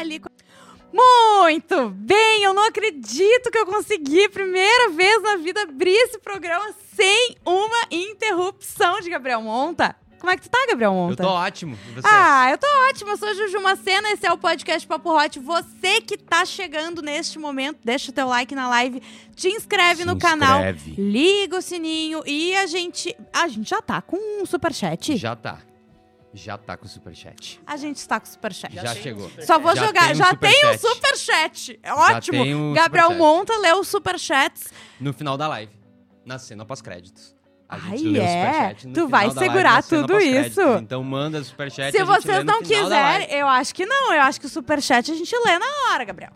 ali. Muito bem, eu não acredito que eu consegui, primeira vez na vida, abrir esse programa sem uma interrupção de Gabriel Monta. Como é que tu tá, Gabriel Eu Monta? tô ótimo. E você? Ah, eu tô ótima. Eu sou Juju Macena, esse é o podcast Papo Hot. Você que tá chegando neste momento, deixa o teu like na live, te inscreve Se no canal, inscreve. liga o sininho e a gente... A gente já tá com um superchat? Já tá. Já tá com o superchat. A gente está com superchat. Já, chegou. Só vou Já jogar. tem um já tem o superchat. superchat. É ótimo. um Gabriel superchat. Monta leu os superchats. No final da live. Na cena pós-créditos. A Ai, gente lê o é? Tu vai live, segurar cena tudo isso? Então manda superchat Se vocês não live. quiserem, eu acho que não. Eu acho que o superchat a gente lê na hora, Gabriel.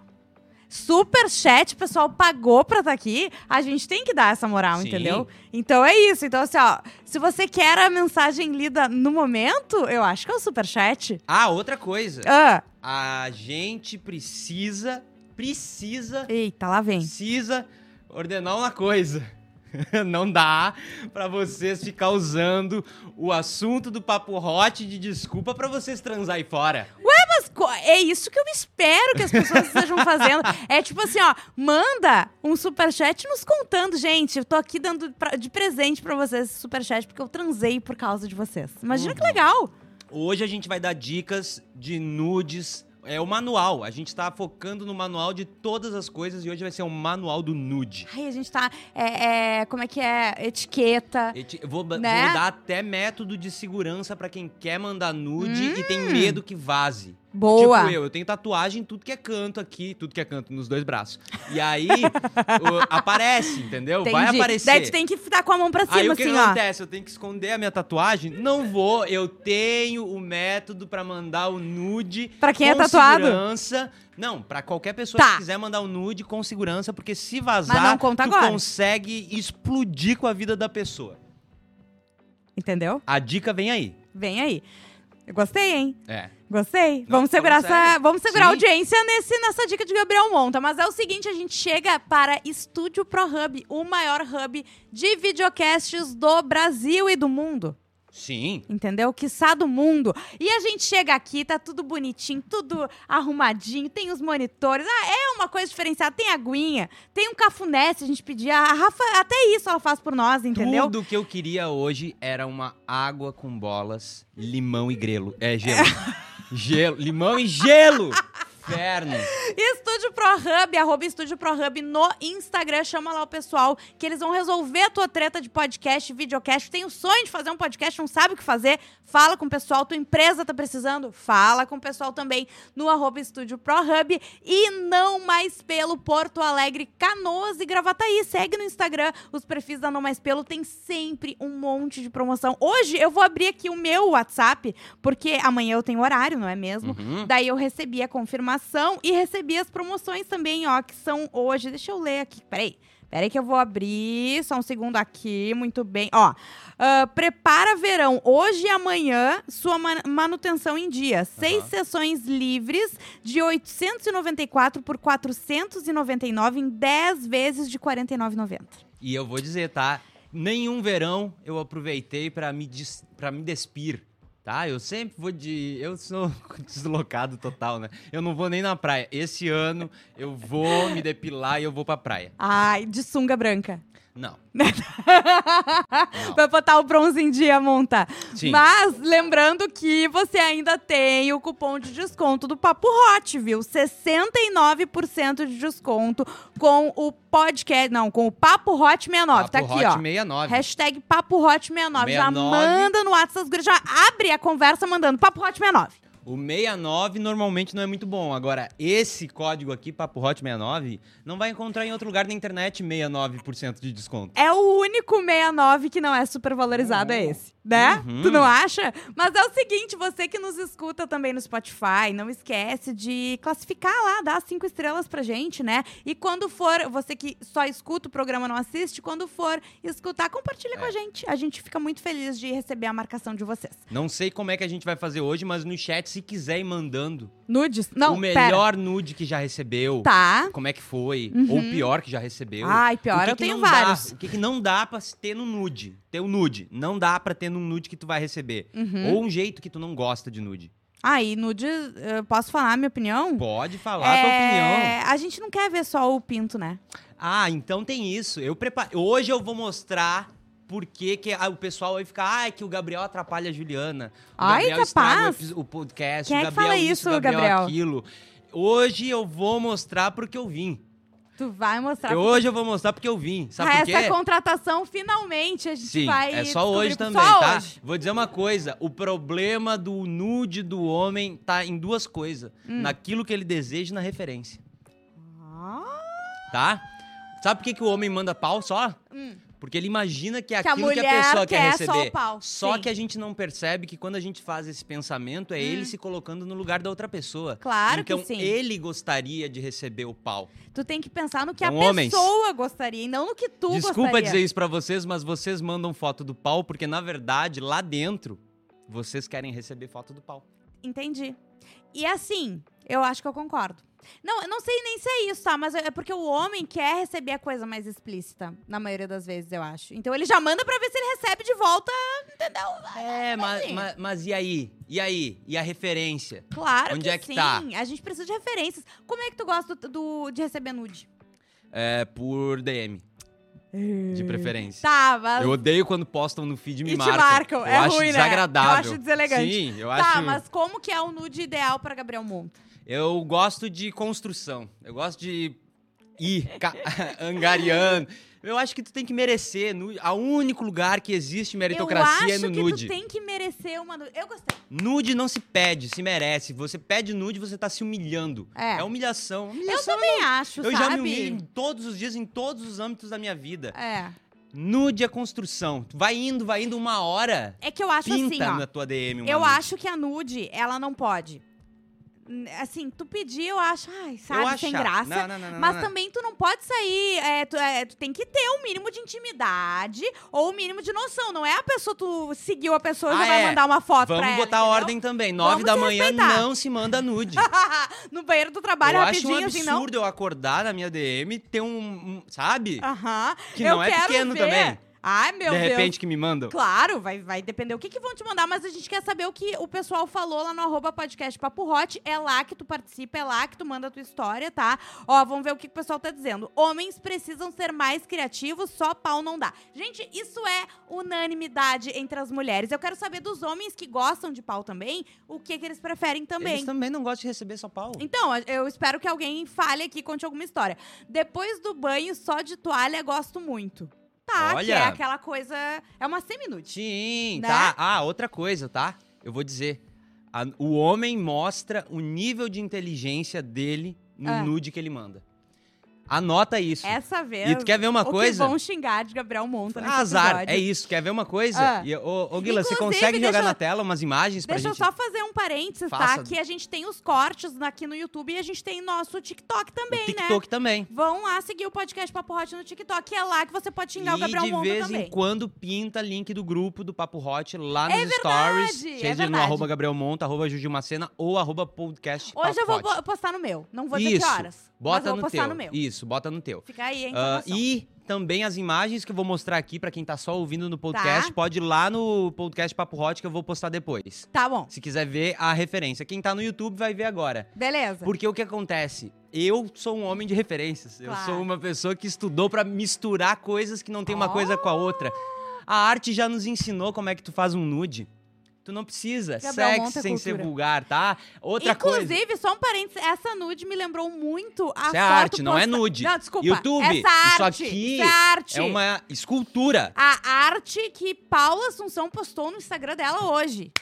Superchat, o pessoal pagou pra estar aqui, a gente tem que dar essa moral, Sim. entendeu? Então é isso. Então, assim, ó, se você quer a mensagem lida no momento, eu acho que é o superchat. Ah, outra coisa. Ah, A gente precisa, precisa, eita, lá vem. precisa ordenar uma coisa. Não dá pra vocês ficar usando o assunto do papo hot de desculpa pra vocês transar aí fora. Mas é isso que eu espero que as pessoas estejam fazendo. É tipo assim, ó, manda um superchat nos contando, gente, eu tô aqui dando pra- de presente pra vocês esse superchat porque eu transei por causa de vocês. Imagina Uhum. que legal. Hoje a gente vai dar dicas de nudes. É o manual. A gente tá focando no manual de todas as coisas e hoje vai ser um manual do nude. Ai, a gente tá, é, é, como é que é, etiqueta. Eti- Vou, Né? vou dar até método de segurança pra quem quer mandar nude e tem Hum. medo que vaze. Boa. Tipo eu, eu tenho tatuagem em tudo que é canto aqui, tudo que é canto nos dois braços. E aí o- aparece, entendeu? Vai Entendi. aparecer. Daí tu tem que estar com a mão pra Aí cima, o que assim, ó. acontece? Eu tenho que esconder a minha tatuagem? Não vou, eu tenho o método pra mandar o nude Pra quem é tatuado? segurança. Não, pra qualquer pessoa Tá. que quiser mandar o nude com segurança, porque se vazar, Mas não conta tu agora. consegue explodir com a vida da pessoa. Entendeu? A dica vem aí. Vem aí. Eu gostei, hein? É. Gostei. Não, vamos segurar, essa, vamos segurar a audiência nesse, nessa dica de Gabriel Monta. Mas é o seguinte, a gente chega para Estúdio Pro Hub, o maior hub de videocasts do Brasil e do mundo. Sim. Entendeu? Quiçá do mundo. E a gente chega aqui, tá tudo bonitinho, tudo arrumadinho, tem os monitores. Ah, é uma coisa diferenciada. Tem aguinha, tem um cafuné, se a gente pedir. A Rafa, até isso ela faz por nós, entendeu? Tudo que eu queria hoje era uma água com bolas, limão e grelo. É, gelo. gelo. Limão e gelo! Inferno. Estúdio Pro Hub, arroba Estúdio Pro Hub no Instagram. Chama lá o pessoal que eles vão resolver a tua treta de podcast, videocast. Tem o sonho de fazer um podcast, não sabe o que fazer? Fala com o pessoal. Tua empresa tá precisando? Fala com o pessoal também no arroba Estúdio Pro Hub. E não mais pelo Porto Alegre, Canoas e Gravataí. Segue no Instagram os perfis da Não Mais Pelo. Tem sempre um monte de promoção. Hoje eu vou abrir aqui o meu WhatsApp, porque amanhã eu tenho horário, não é mesmo? Uhum. Daí eu recebi a confirmação e recebi as promoções também, ó, que são hoje. Deixa eu ler aqui, peraí. Peraí que eu vou abrir, só um segundo aqui, muito bem. Ó, ah, prepara verão, hoje e amanhã, sua ma- manutenção em dia. Seis Aham. sessões livres de 894 por 499 em 10 vezes de 49,90. E eu vou dizer, tá? Nenhum verão eu aproveitei pra me, pra me despir. Tá? Eu sempre vou de. Eu sou deslocado total, né? Eu não vou nem na praia. Esse ano eu vou me depilar e eu vou pra praia. Ai, de sunga branca. Não. Vai botar o bronze em dia, monta. Sim. Mas lembrando que você ainda tem o cupom de desconto do Papo Hot, viu? 69% de desconto com o podcast. Não, com o Papo Hot 69. tá Papo aqui, Hot ó. 69. Hashtag Papo Hot 69. Já 69. manda no WhatsApp já abre a conversa mandando Papo Hot 69. O 69 normalmente não é muito bom. Agora, esse código aqui, Papo Hot 69, não vai encontrar em outro lugar da internet 69% de desconto. É o único 69 que não é super valorizado, é esse. Né? Uhum. Tu não acha? Mas é o seguinte, você que nos escuta também no Spotify, não esquece de classificar lá, dar cinco estrelas pra gente, né? E quando for, você que só escuta o programa, não assiste, quando for escutar, compartilha com É. a gente. A gente fica muito feliz de receber a marcação de vocês. Não sei como é que a gente vai fazer hoje, mas no chat, se quiser ir mandando Nudes? Não, o pera. melhor nude que já recebeu, Tá. como é que foi, Uhum. ou o pior que já recebeu. Ai, pior, O que eu que tenho não dá? vários. o que, que não dá pra ter no nude? Ter um nude. Não dá pra ter num nude que tu vai receber. Uhum. Ou um jeito que tu não gosta de nude. Aí, nude, eu posso falar a minha opinião? Pode falar a tua opinião. É, A gente não quer ver só o pinto, né? Ah, então tem isso. Eu preparo. Hoje eu vou mostrar por que, que o pessoal vai ficar. Ai, que o Gabriel atrapalha a Juliana. O Ai, Gabriel o capaz. epi- o, podcast. Quem o é que Gabriel fala isso, isso, o Gabriel, Gabriel? aquilo. Hoje eu vou mostrar porque eu vim. Tu vai mostrar. Eu- hoje eu vou mostrar porque eu vim. Sabe Ah, por quê? essa contratação, finalmente, a gente Sim, vai. é só hoje também, só tá? hoje. Vou dizer uma coisa: o problema do nude do homem tá em duas coisas: Hum. naquilo que ele deseja e na referência, Ah, tá? Sabe por que, que o homem manda pau só? Hum. Porque ele imagina que é Que a aquilo que a, pessoa quer, quer só receber. o pau, Só sim. que a gente não percebe que quando a gente faz esse pensamento, é ele se colocando no lugar da outra pessoa. Hum. Claro que então, sim. ele gostaria de receber o pau. Tu tem que pensar no que Então, a homens, pessoa gostaria e não no que tu Desculpa gostaria. dizer isso pra vocês, mas vocês mandam foto do pau porque, na verdade, lá dentro, vocês querem receber foto do pau. Entendi. E assim, eu acho que eu concordo. Não, eu não sei nem se é isso, tá? Mas é porque o homem quer receber a coisa mais explícita, na maioria das vezes, eu acho. Então ele já manda pra ver se ele recebe de volta, entendeu? É, mas, assim. mas, mas e aí? E aí? E a referência? Claro Onde que, é que sim. tá? A gente precisa de referências. Como é que tu gosta do, do- de receber nude? É, por DM, de preferência. Tá, mas... Eu odeio quando postam no feed e me E te marcam. marcam, Eu é acho ruim, né? desagradável. Eu acho deselegante. Sim, eu Tá, acho. mas como que é o nude ideal pra Gabriel Monta? Eu gosto de construção. Eu gosto de ir angariando. Eu acho que tu tem que merecer. Nu- A único lugar que existe Eu meritocracia acho é no que nude. tu tem que merecer uma nude. Eu gostei. Nude não se pede, se merece. Você pede nude, você tá se humilhando. É. humilhação. Eu humilhação também acho, eu sabe? já me humilho todos os dias, em todos os âmbitos da minha vida. É. Nude é construção. Vai indo, vai indo uma hora. É que eu acho Pinta assim, ó. na tua DM uma Eu nude. acho que a nude, ela não pode. Assim, tu pedir, eu acho, ai, sabe, Eu acho sem graça. Não, não, não, mas também tu não pode sair. é, tu, é, tu tem que ter um mínimo de intimidade ou um mínimo de noção. Não é a pessoa, tu seguiu a pessoa e já Ah, vai é. mandar uma foto pra Vamos ela. botar entendeu? ordem também. Nove Vamos da manhã respeitar. não se manda nude. no banheiro do trabalho, eu acho rapidinho, um assim, não. absurdo eu acordar na minha DM ter um, um- sabe? Aham. Que eu não é pequeno ver. também. Ai, meu de Deus. repente que me mandam. Claro, vai, vai depender o que, que vão te mandar, mas a gente quer saber o que o pessoal falou lá no arroba podcast Papo Hot. É lá que tu participa, é lá que tu manda a tua história, tá? Ó, vamos ver o que, que o pessoal tá dizendo. Homens precisam ser mais criativos, só pau não dá. Gente, isso é unanimidade entre as mulheres. Eu quero saber dos homens que gostam de pau também, o que, que eles preferem também. Eles também não gostam de receber só pau. Então, eu espero que alguém fale aqui, conte alguma história. Depois do banho, só de toalha, gosto muito. Que Olha. é aquela coisa. É uma semi-nude. Sim, Né? tá. Ah, outra coisa, tá? Eu vou dizer. A- o homem mostra o nível de inteligência dele no Ah. nude que ele manda. Anota isso. Essa vez. E tu quer ver uma o coisa? que vão xingar de Gabriel Monta nesse Azar, episódio. é isso. Quer ver uma coisa? Ah. E, ô, ô, Guila, você consegue jogar deixa eu- na tela umas imagens pra Deixa eu gente? só fazer um parênteses, Faça. tá? Que a gente tem os cortes aqui no YouTube e a gente tem nosso TikTok também, o né? TikTok também. Vão lá seguir o podcast Papo Hot no TikTok, é lá que você pode xingar o e Gabriel de Monta vez também. em quando pinta link do grupo do Papo Hot lá nos É verdade, stories. é Seja no verdade. arroba Gabriel Monta, arroba ou arroba podcast Hoje Papo eu vou Hot. postar no meu. Não vou dizer Isso. que horas. Bota mas eu vou no postar teu. no meu. Isso, bota no teu. Fica aí a Ah, informação. e também as imagens que eu vou mostrar aqui pra quem tá só ouvindo no podcast, Tá. pode ir lá no podcast Papo Hot que eu vou postar depois. Tá bom. Se quiser ver a referência. Quem tá no YouTube vai ver agora. Beleza. Porque o que acontece? Eu sou um homem de referências. Eu Claro. sou uma pessoa que estudou pra misturar coisas que não tem uma Oh! coisa com a outra. A arte já nos ensinou como é que tu faz um nude. Tu não precisa. Gabriel Sexo é sem ser cultura. vulgar, tá? Outra coisa. Inclusive, só um parênteses, essa nude me lembrou muito a Isso é arte, não é posta- nude. Não, desculpa. YouTube, essa isso arte, aqui isso é arte. É uma escultura. A arte que Paula Assunção postou no Instagram dela hoje.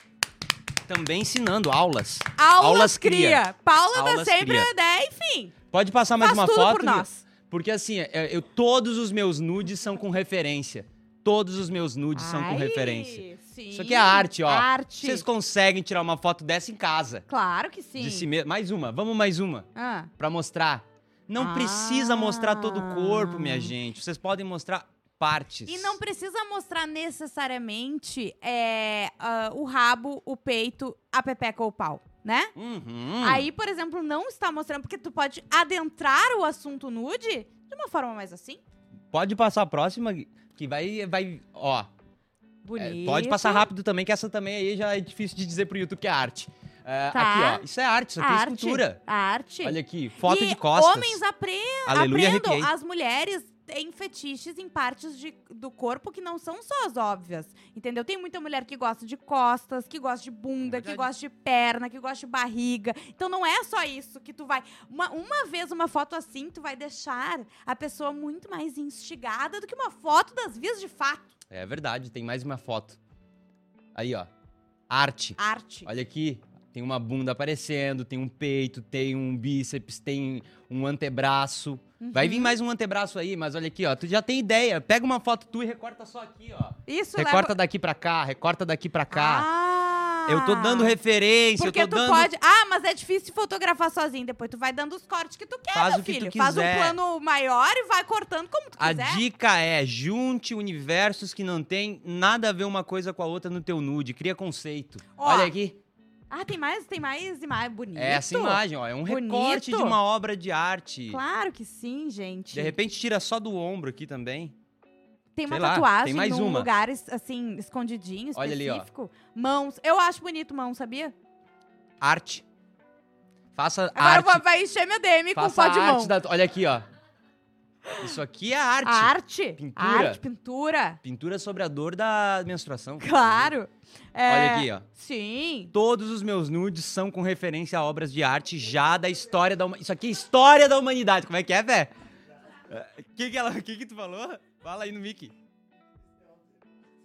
Também ensinando aulas. Aulas, Aulas cria. cria. Paula Aulas sempre, cria. né? Enfim, Pode passar mais uma foto? por nós. Porque assim, é, eu, todos os meus nudes são com referência. Todos os meus nudes são com Ai, referência. Sim. Isso aqui é arte, ó. Arte. Vocês conseguem tirar uma foto dessa em casa. Claro que sim. De si mesmo. Mais uma, vamos mais uma. Ah, Pra mostrar. Não Ah. precisa mostrar todo o corpo, minha gente. Vocês podem mostrar partes. E não precisa mostrar necessariamente é, ah, o rabo, o peito, a pepeca ou o pau, né? Uhum. Aí, por exemplo, não está mostrando, porque tu pode adentrar o assunto nude de uma forma mais assim. Pode passar a próxima, que vai. vai ó, é, Bonito. pode passar rápido também, que essa também aí já é difícil de dizer pro YouTube que é arte. É, Tá. Aqui, ó. Isso é arte, isso aqui é arte, escultura. A arte. Olha aqui, foto e de costas. homens apre... Aleluia, aprendam. As mulheres têm fetiches em partes de- do corpo que não são só as óbvias. Entendeu? Tem muita mulher que gosta de costas, que gosta de bunda, É que gosta de perna, que gosta de barriga. Então não é só isso que tu vai. Uma, uma vez uma foto assim, tu vai deixar a pessoa muito mais instigada do que uma foto das vias de fato. É verdade, tem mais uma foto. Aí, ó. Arte. Arte. Olha aqui. Tem uma bunda aparecendo, tem um peito, tem um bíceps, tem um antebraço. Vai Uhum. vir mais um antebraço aí, mas olha aqui, ó. Tu já tem ideia. Pega uma foto tu e recorta só aqui, ó. Isso Recorta leva... daqui pra cá, recorta daqui pra cá. Ah, Eu tô dando referência, Porque eu tô tu dando. pode. Ah, mas é difícil fotografar sozinho. Depois tu vai dando os cortes que tu quer, Faz meu filho. Faz um plano maior e vai cortando como tu A quiser. dica é: junte universos que não tem nada a ver uma coisa com a outra no teu nude. Cria conceito. Ó, Olha aqui. Ah, tem mais, tem mais imagem bonita. É essa imagem, ó. É um Bonito. recorte de uma obra de arte. Claro que sim, gente. De repente tira só do ombro aqui também. tem uma sei lá, tatuagem tem mais num uma. lugar assim, escondidinho, Olha ali, ó. específico. Mãos. Eu acho bonito mão, sabia? Arte. Faça Agora arte. vai- encher minha DM com Faça pó de mão. arte da... Olha aqui, ó. Isso aqui é arte. A arte. Pintura. Arte, pintura. Pintura sobre a dor da menstruação. Claro. É, Olha aqui, ó. Sim. Todos os meus nudes são com referência a obras de arte já da história da humanidade. Isso aqui é história da humanidade. Como é que é, Vé? O que que, ela... que que tu falou? Fala aí no Mickey.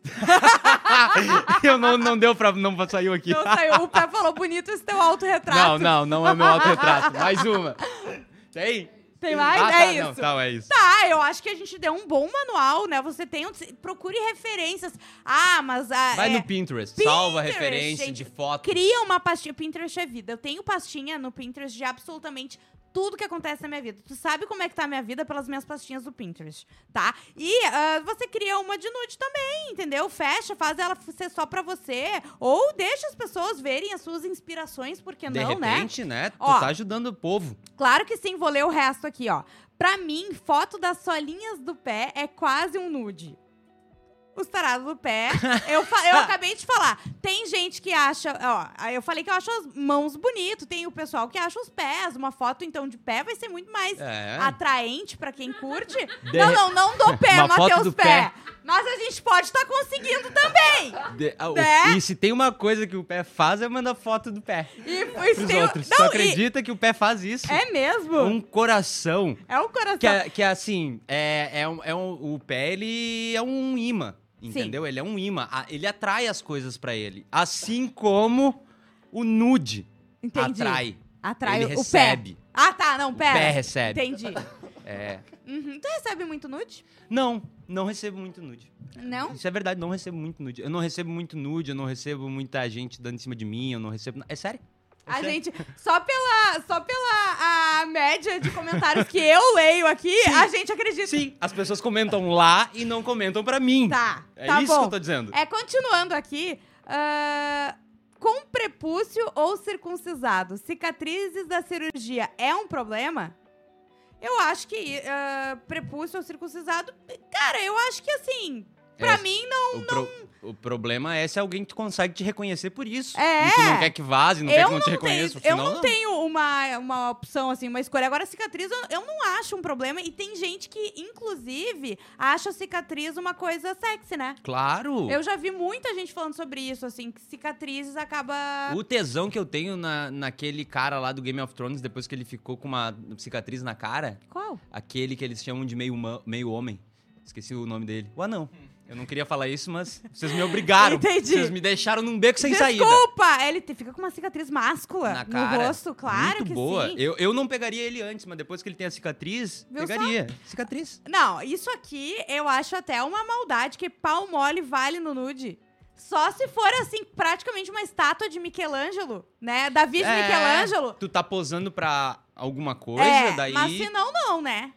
Eu não, não deu pra... Não saiu aqui. Não saiu. O pé falou bonito esse teu autorretrato. Não, não, não é meu autorretrato. Mais uma. Tem? Tem mais? Ah, é tá, isso. Não, tá, é isso. Tá, eu acho que a gente deu um bom manual, né? Você tem um... Procure referências. Ah, mas... A, Vai é, no Pinterest, salva Pinterest, referência gente. de foto. Cria uma pastinha. Pinterest é vida. Eu tenho pastinha no Pinterest de absolutamente tudo que acontece na minha vida. Tu sabe como é que tá a minha vida pelas minhas pastinhas do Pinterest, tá? E ah, você cria uma de nude também, entendeu? Fecha, faz ela ser só pra você. Ou deixa as pessoas verem as suas inspirações, porque De não, né? repente, né? Tu Ó. tá ajudando o povo. Claro que sim, vou ler o resto aqui, ó. Pra mim, foto das solinhas do pé é quase um nude. Os tarados do pé. Eu, eu acabei de falar. Tem gente que acha. Ó, eu falei que eu acho as mãos bonito. Tem o pessoal que acha os pés. Uma foto, então, de pé vai ser muito mais É. atraente pra quem curte. De Não, não, não do pé, Uma Matheus pé. pé. Mas a gente pode estar conseguindo também. De- ah, o- Né? E se tem uma coisa que o pé faz, é mandar foto do pé E, pros tem- outros. Não, e- acredita que o pé faz isso? É mesmo? Um coração. É o coração. Que, é, que é assim, é, é, um, é um- o pé, ele é um imã, entendeu? Ele é um imã. Ele atrai as coisas pra ele. Assim como o nude Entendi. atrai. Atrai ele o recebe. pé. Ah, tá, não, O pera. pé recebe. Entendi. É. Uhum. Tu recebe muito nude? Não, não recebo muito nude. Não? Isso é verdade, não recebo muito nude. Eu não recebo muito nude, eu não recebo muita gente dando em cima de mim, eu não recebo. É sério? A gente, só pela, só pela a média de comentários que eu leio aqui, a gente acredita. Sim, as pessoas comentam lá e não comentam pra mim. Tá, É tá isso bom. que eu tô dizendo. É, continuando aqui, ah, com prepúcio ou circuncisado, cicatrizes da cirurgia é um problema? Eu acho que ah, prepúcio ou circuncisado, cara, eu acho que assim, pra É, mim não. O, pro- o problema é se alguém que consegue te reconhecer por isso. É. E tu não quer que vaze, não quer eu que não te não reconheça. tenho, eu senão não tenho uma, uma opção, assim, uma escolha. Agora, cicatriz, eu, eu não acho um problema. E tem gente que, inclusive, acha cicatriz uma coisa sexy, né? Claro. Eu já vi muita gente falando sobre isso, assim, que cicatrizes acaba. O tesão que eu tenho na, naquele cara lá do Game of Thrones, depois que ele ficou com uma cicatriz na cara, Qual? aquele que eles chamam de meio, meio homem. Esqueci o nome dele. O anão. Eu não queria falar isso, mas vocês me obrigaram. Entendi. Vocês me deixaram num beco sem saída. Desculpa! Ele fica com uma cicatriz máscula no rosto, claro Muito que boa. sim. Eu, eu não pegaria ele antes, mas depois que ele tem a cicatriz, Viu só? pegaria. Cicatriz. Não, isso aqui eu acho até uma maldade, que pau mole vale no nude. Só se for, assim, praticamente uma estátua de Michelangelo, né? Davi de É, Michelangelo. Tu tá posando pra alguma coisa, é, daí. mas se não, não, né?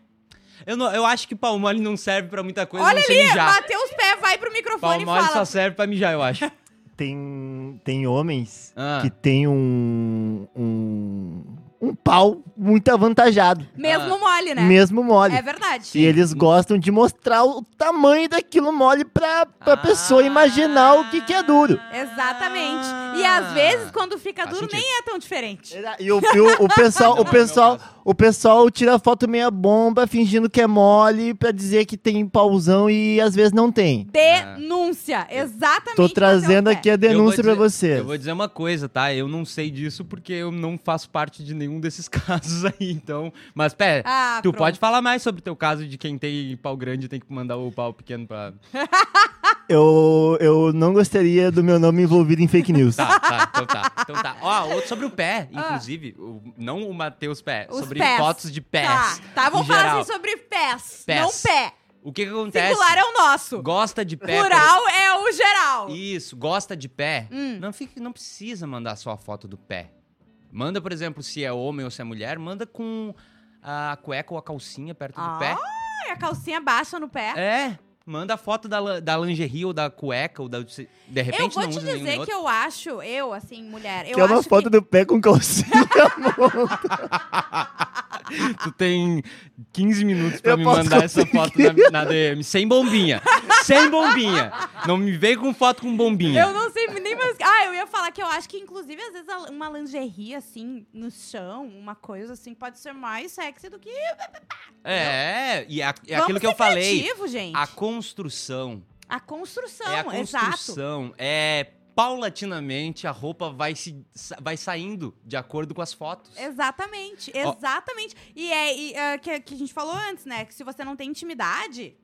Eu, não- eu acho que pau mole não serve pra muita coisa, Olha ali, mijar. bateu os pés, vai pro Pau microfone e mole fala. só serve pra mijar, eu acho. Tem, tem homens Ah. que tem um, um, um pau muito avantajado. Mesmo Ah. mole, né? Mesmo mole. É verdade. E eles gostam de mostrar o tamanho daquilo mole pra, pra Ah. pessoa imaginar o que, que é duro. Exatamente. Ah. E às vezes, quando fica duro, sentido. nem é tão diferente. E o, o- o pessoal, o pessoal, o pessoal tira foto meia bomba, fingindo que é mole, pra dizer que tem pauzão e às vezes não tem. Denúncia. Exatamente. Tô é trazendo aqui a denúncia pra dizer- vocês. Eu vou dizer uma coisa, tá? Eu não sei disso porque eu não faço parte de nenhum desses casos aí, então. Mas, pé, Ah, tu pronto. pode falar mais sobre o teu caso de quem tem pau grande e tem que mandar o pau pequeno pra. Eu, eu não gostaria do meu nome envolvido em fake news. Tá, tá, então tá. Então tá. Ó, outro sobre o pé, inclusive. o- não o Matheus Pé, Ah. Os sobre pés. fotos de pés. Tá, tá, vamos falar geral. assim sobre pés, Pés. não pé. O que que acontece? Singular é o nosso. Gosta de pé. Plural é o geral. Isso, gosta de pé. Hum. Não, fica, não precisa mandar só a foto do pé. Manda, por exemplo, se é homem ou se é mulher, manda com a cueca ou a calcinha perto do Ah, pé. E a calcinha baixa no pé. É, manda a foto da, da lingerie ou da cueca ou da. De repente eu vou não te usa dizer outro. que eu acho, eu, assim, mulher, eu que é uma foto que... do pé com calcinha. Tu tem 15 minutos pra Eu me mandar essa foto conseguir. na, na DM. Sem bombinha. Sem bombinha. Não me vem com foto com bombinha. Eu não sei nem mais... Ah, eu ia falar que eu acho que, inclusive, às vezes, a- uma lingerie, assim, no chão, uma coisa assim, pode ser mais sexy do que... É, e a- é Vamos aquilo que eu falei. criativo, gente. A construção. A construção, é a exato. construção. É paulatinamente a roupa vai se vai saindo de acordo com as fotos. Exatamente, exatamente. E é e, é, que, que a gente falou antes, né? Que se você não tem intimidade,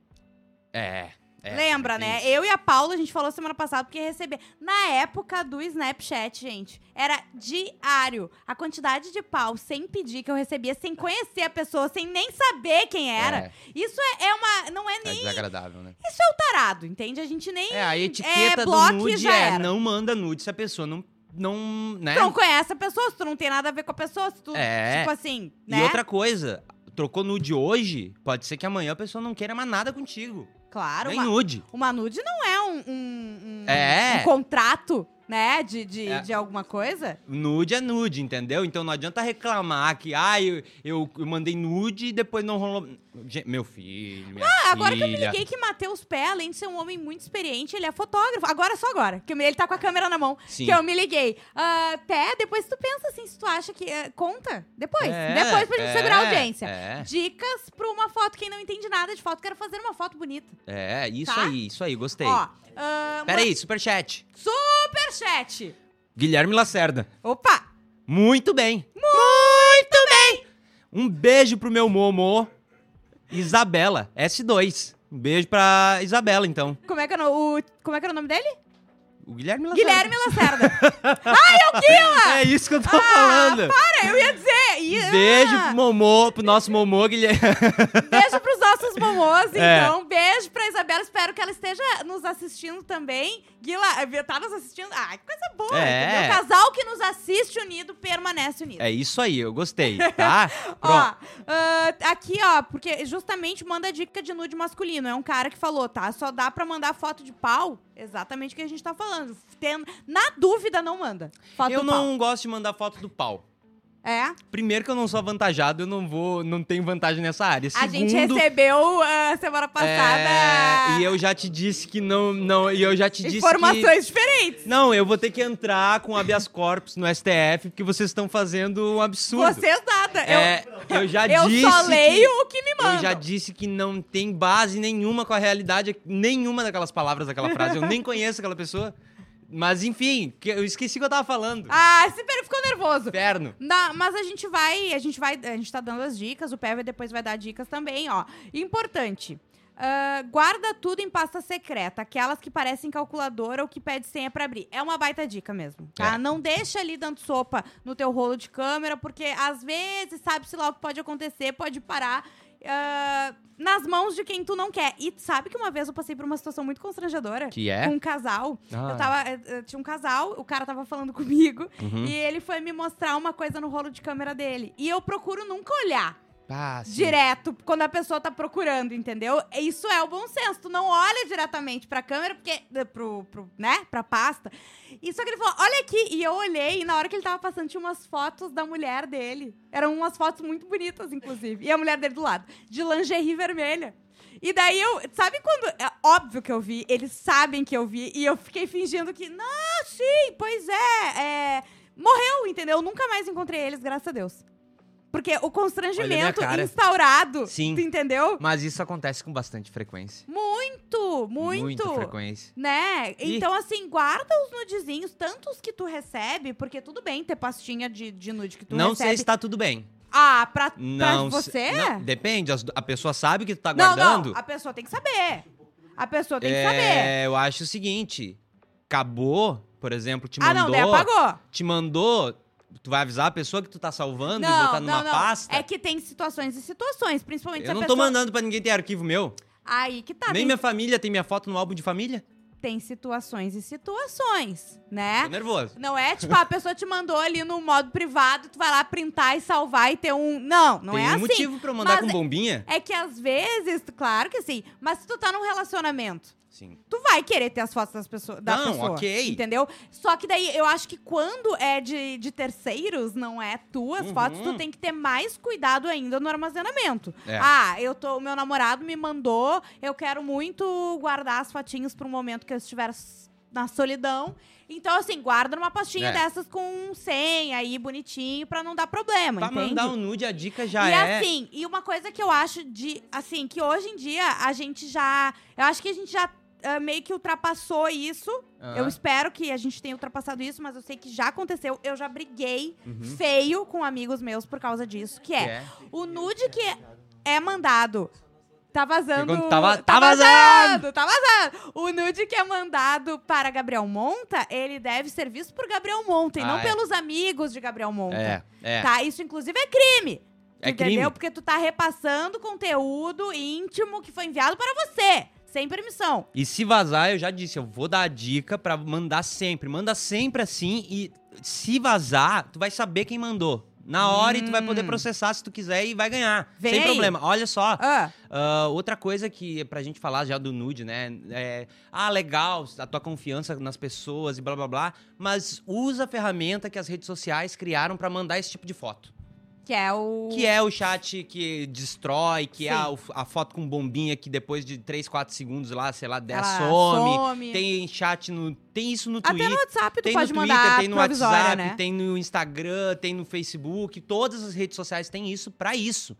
É. é, lembra, né? isso. Eu e a Paula, a gente falou semana passada porque receber. Na época do Snapchat, gente, era diário. A quantidade de pau sem pedir que eu recebia, sem conhecer a pessoa, sem nem saber quem era. É, Isso é, é uma. Não é é nem desagradável, né? tarado, entende? A gente nem. É, a etiqueta é, do e nude já é era. não manda nude se a pessoa não não, né? Tu não conhece a pessoa, se tu não tem nada a ver com a pessoa, se tu. É. Tipo assim, E né? outra coisa, trocou nude hoje, pode ser que amanhã a pessoa não queira mais nada contigo. Claro, Nem uma, nude. Uma nude não é um, um, um- É. um contrato, né? De, de, É. de alguma coisa. Nude é nude, entendeu? Então não adianta reclamar que, ah, eu, eu, eu mandei nude e depois não rolou. Meu filho, minha Ah, agora que eu me filha. liguei que Matheus Pé, além de ser um homem muito experiente, ele é fotógrafo. Agora, só agora. Que ele tá com a câmera na mão. Sim. Que eu me liguei. Ah, Pé, depois tu pensa assim, se tu acha que... eh, conta. Depois. É, depois pra gente é, segurar a audiência. É, Dicas pra uma foto. Quem não entende nada de foto, quero fazer uma foto bonita. é, isso Tá? aí, isso aí, gostei. Ó, ah, Peraí, superchat. superchat. Guilherme Lacerda. Opa! Muito bem. Muito bem. Um beijo pro meu Momo. Isabela, S2. Um beijo pra Isabela, então. Como é que, é o, como é que era o nome dele? O Guilherme Lacerda. Guilherme Lacerda. Ai, é o Guila! É isso que eu tô falando. Para, eu ia dizer. ia- Beijo Ah, pro Momô, pro nosso Momô, Guilherme. Beijo pros nossos momos, É. então. Beijo pra Isabela. Espero que ela esteja nos assistindo também. Guila, tá nos assistindo? Ai, que coisa boa. É. O casal que nos assiste unido permanece unido. É isso aí, eu gostei, tá? Ó, ah, aqui, ó, porque justamente manda dica de nude masculino. É um cara que falou, tá? Só dá pra mandar foto de pau. Exatamente o que a gente tá falando. Na dúvida, não manda. Foto Eu do pau. não gosto de mandar foto do pau. É? Primeiro que eu não sou avantajado, eu não vou, não tenho vantagem nessa área. A gente Segundo, recebeu ah, semana passada é, e eu já te disse que não, não, e eu já te disse que informações diferentes. Não, eu vou ter que entrar com habeas corpus no STF, porque vocês estão fazendo um absurdo. Vocês nada. É, eu já eu disse eu só que- leio o que me mandam. Eu já disse que não tem base nenhuma com a realidade, nenhuma daquelas palavras daquela frase. Eu nem conheço aquela pessoa. Mas enfim, eu esqueci o que eu tava falando. Ah, esse pera ficou nervoso. Inferno. Na- mas a gente vai, a gente vai, a gente tá dando as dicas, o Pever depois vai dar dicas também, ó. Importante. ah, guarda tudo em pasta secreta, aquelas que parecem calculadora ou que pede senha pra abrir. É uma baita dica mesmo, tá? É. Não deixa ali dando sopa no teu rolo de câmera, porque às vezes sabe-se lá o que pode acontecer, pode parar ah, nas mãos de quem tu não quer. E sabe que uma vez eu passei por uma situação muito constrangedora Que é? com um casal. Ah. Eu tava. eh, eh, Tinha um casal, o cara tava falando comigo Uhum. e ele foi me mostrar uma coisa no rolo de câmera dele. E eu procuro nunca olhar. Ah, direto quando a pessoa tá procurando, entendeu? Isso é o bom senso. Tu não olha diretamente pra câmera, porque. eh, Pro, pro, né? Pra pasta. E só que ele falou: olha aqui. E eu olhei, e na hora que ele tava passando, tinha umas fotos da mulher dele. Eram umas fotos muito bonitas, inclusive. E a mulher dele do lado, de lingerie vermelha. E daí eu. Sabe quando. É óbvio que eu vi, eles sabem que eu vi, e eu fiquei fingindo que. Não, sim, pois é. é morreu, entendeu? Eu nunca mais encontrei eles, graças a Deus. Porque o constrangimento instaurado, Sim. tu entendeu? Mas isso acontece com bastante frequência. Muito, muito. Muita frequência. Né? Ih. Então, assim, guarda os nudezinhos, tanto os que tu recebe, porque tudo bem ter pastinha de, de nude que tu não recebe. sei se tá tudo bem. Ah, pra, pra Não, se- você? não, depende. A pessoa sabe que tu tá não, guardando. não, a pessoa tem que saber. A pessoa tem que é, saber. eu acho o seguinte. Acabou, por exemplo, te Ah, mandou. não, daí apagou. Te mandou. Tu vai avisar a pessoa que tu tá salvando e Não, botar numa não, não. pasta? É que tem situações e situações, principalmente eu não pessoa... tô mandando pra ninguém ter arquivo meu. Aí que tá, Nem tem, minha família tem minha foto no álbum de família. tem situações e situações, né? Tô nervoso. Não é tipo, a pessoa te mandou ali no modo privado, tu vai lá printar e salvar e ter um. Não, não tem é um assim. motivo pra eu mandar Mas com bombinha? É que às vezes, claro que sim, mas se tu tá num relacionamento, Sim. tu vai querer ter as fotos das pessoas, da Não, pessoa. ok. Entendeu? Só que daí eu acho que quando é de, de terceiros, não é tuas Uhum. fotos, tu tem que ter mais cuidado ainda no armazenamento. É. Ah, eu tô, o meu namorado me mandou, eu quero muito guardar as fotinhas pra um momento que eu estiver na solidão. Então, assim, guarda numa pastinha É. dessas com senha aí, bonitinho, pra não dar problema, Pra entende? mandar um nude, a dica já e é. assim, e uma coisa que eu acho de, assim, que hoje em dia a gente já, eu acho que a gente já ah, meio que ultrapassou isso. Ah, Eu espero que a gente tenha ultrapassado isso, mas eu sei que já aconteceu. Eu já briguei uhum, feio com amigos meus por causa disso, que que é, o nude que é mandado Tá vazando. Quando tava- tá vazando! Tá vazando! O nude que é mandado para Gabriel Monta, ele deve ser visto por Gabriel Monta e Ah, não é. pelos amigos de Gabriel Monta. É, é. Tá? Isso, inclusive, é crime. É entendeu? crime. Porque tu tá repassando conteúdo íntimo que foi enviado para você, sem permissão. E se vazar, eu já disse, eu vou dar a dica pra mandar sempre. Manda sempre assim e se vazar, tu vai saber quem mandou. Na hora e tu vai poder Hum. processar se tu quiser e vai ganhar. Vem sem aí. problema. Olha só, Ah, ah, outra coisa que é pra gente falar já do nude, né? É, ah, legal, a tua confiança nas pessoas e blá blá blá. Mas usa a ferramenta que as redes sociais criaram pra mandar esse tipo de foto. Que é o. Que é o chat que destrói, que é Sim. a, o- a foto com bombinha que depois de 3, 4 segundos lá, sei lá, 10 Ela some. some. Tem chat no. Tem isso no Até Twitter. no WhatsApp tu tem pode no mandar Twitter, tem no WhatsApp, né? tem no Instagram, tem no Facebook. Todas as redes sociais têm isso pra isso.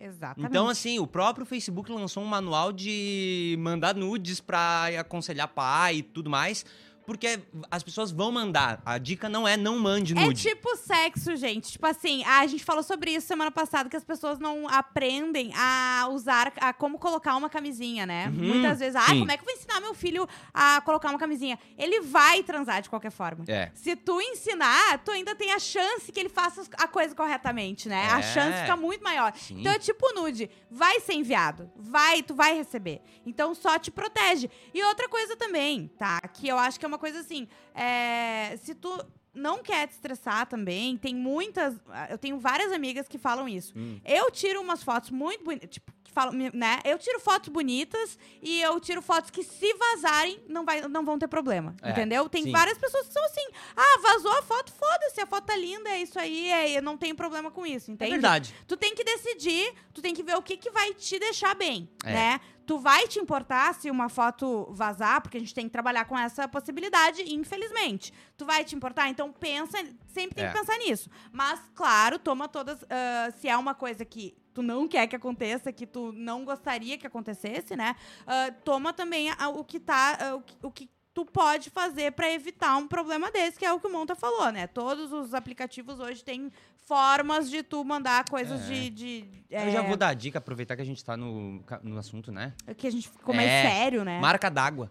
Exatamente. Então, assim, o próprio Facebook lançou um manual de mandar nudes pra aconselhar pai e tudo mais. Porque as pessoas vão mandar. A dica não é não mande É nude. tipo sexo, gente. Tipo assim, a gente falou sobre isso semana passada, que as pessoas não aprendem a usar, a como colocar uma camisinha, né? Uhum, Muitas vezes, ah, sim. como é que eu vou ensinar meu filho a colocar uma camisinha? Ele vai transar de qualquer forma. É. Se tu ensinar, tu ainda tem a chance que ele faça a coisa corretamente, né? A É. chance fica muito maior. Sim. Então é tipo nude, vai ser enviado, vai, tu vai receber. Então só te protege. E outra coisa também, tá? Que eu acho que é uma coisa assim, é, se tu não quer te estressar também, tem muitas, eu tenho várias amigas que falam isso. Hum. Eu tiro umas fotos muito bonitas, tipo, que falam, né? Eu tiro fotos bonitas e eu tiro fotos que se vazarem não, vai, não vão ter problema, É, entendeu? Tem sim. várias pessoas que são assim, ah, vazou a foto, foda-se, a foto tá linda, é isso aí, é, eu não tenho problema com isso, É entende? verdade. Tu tem que decidir, tu tem que ver o que, que vai te deixar bem, É. né? Tu vai te importar se uma foto vazar, porque a gente tem que trabalhar com essa possibilidade, infelizmente. Tu vai te importar? Então pensa, sempre tem É. que pensar nisso. Mas, claro, toma todas. ah, se é uma coisa que tu não quer que aconteça, que tu não gostaria que acontecesse, né? ah, toma também a- o que tá. ah, o que- o que tu pode fazer pra evitar um problema desse, que é o que o Monta falou, né? Todos os aplicativos hoje têm formas de tu mandar coisas É. de. de Eu já é, vou dar a dica, aproveitar que a gente tá no, no assunto, né? Que a gente ficou mais É, sério, né? Marca d'água.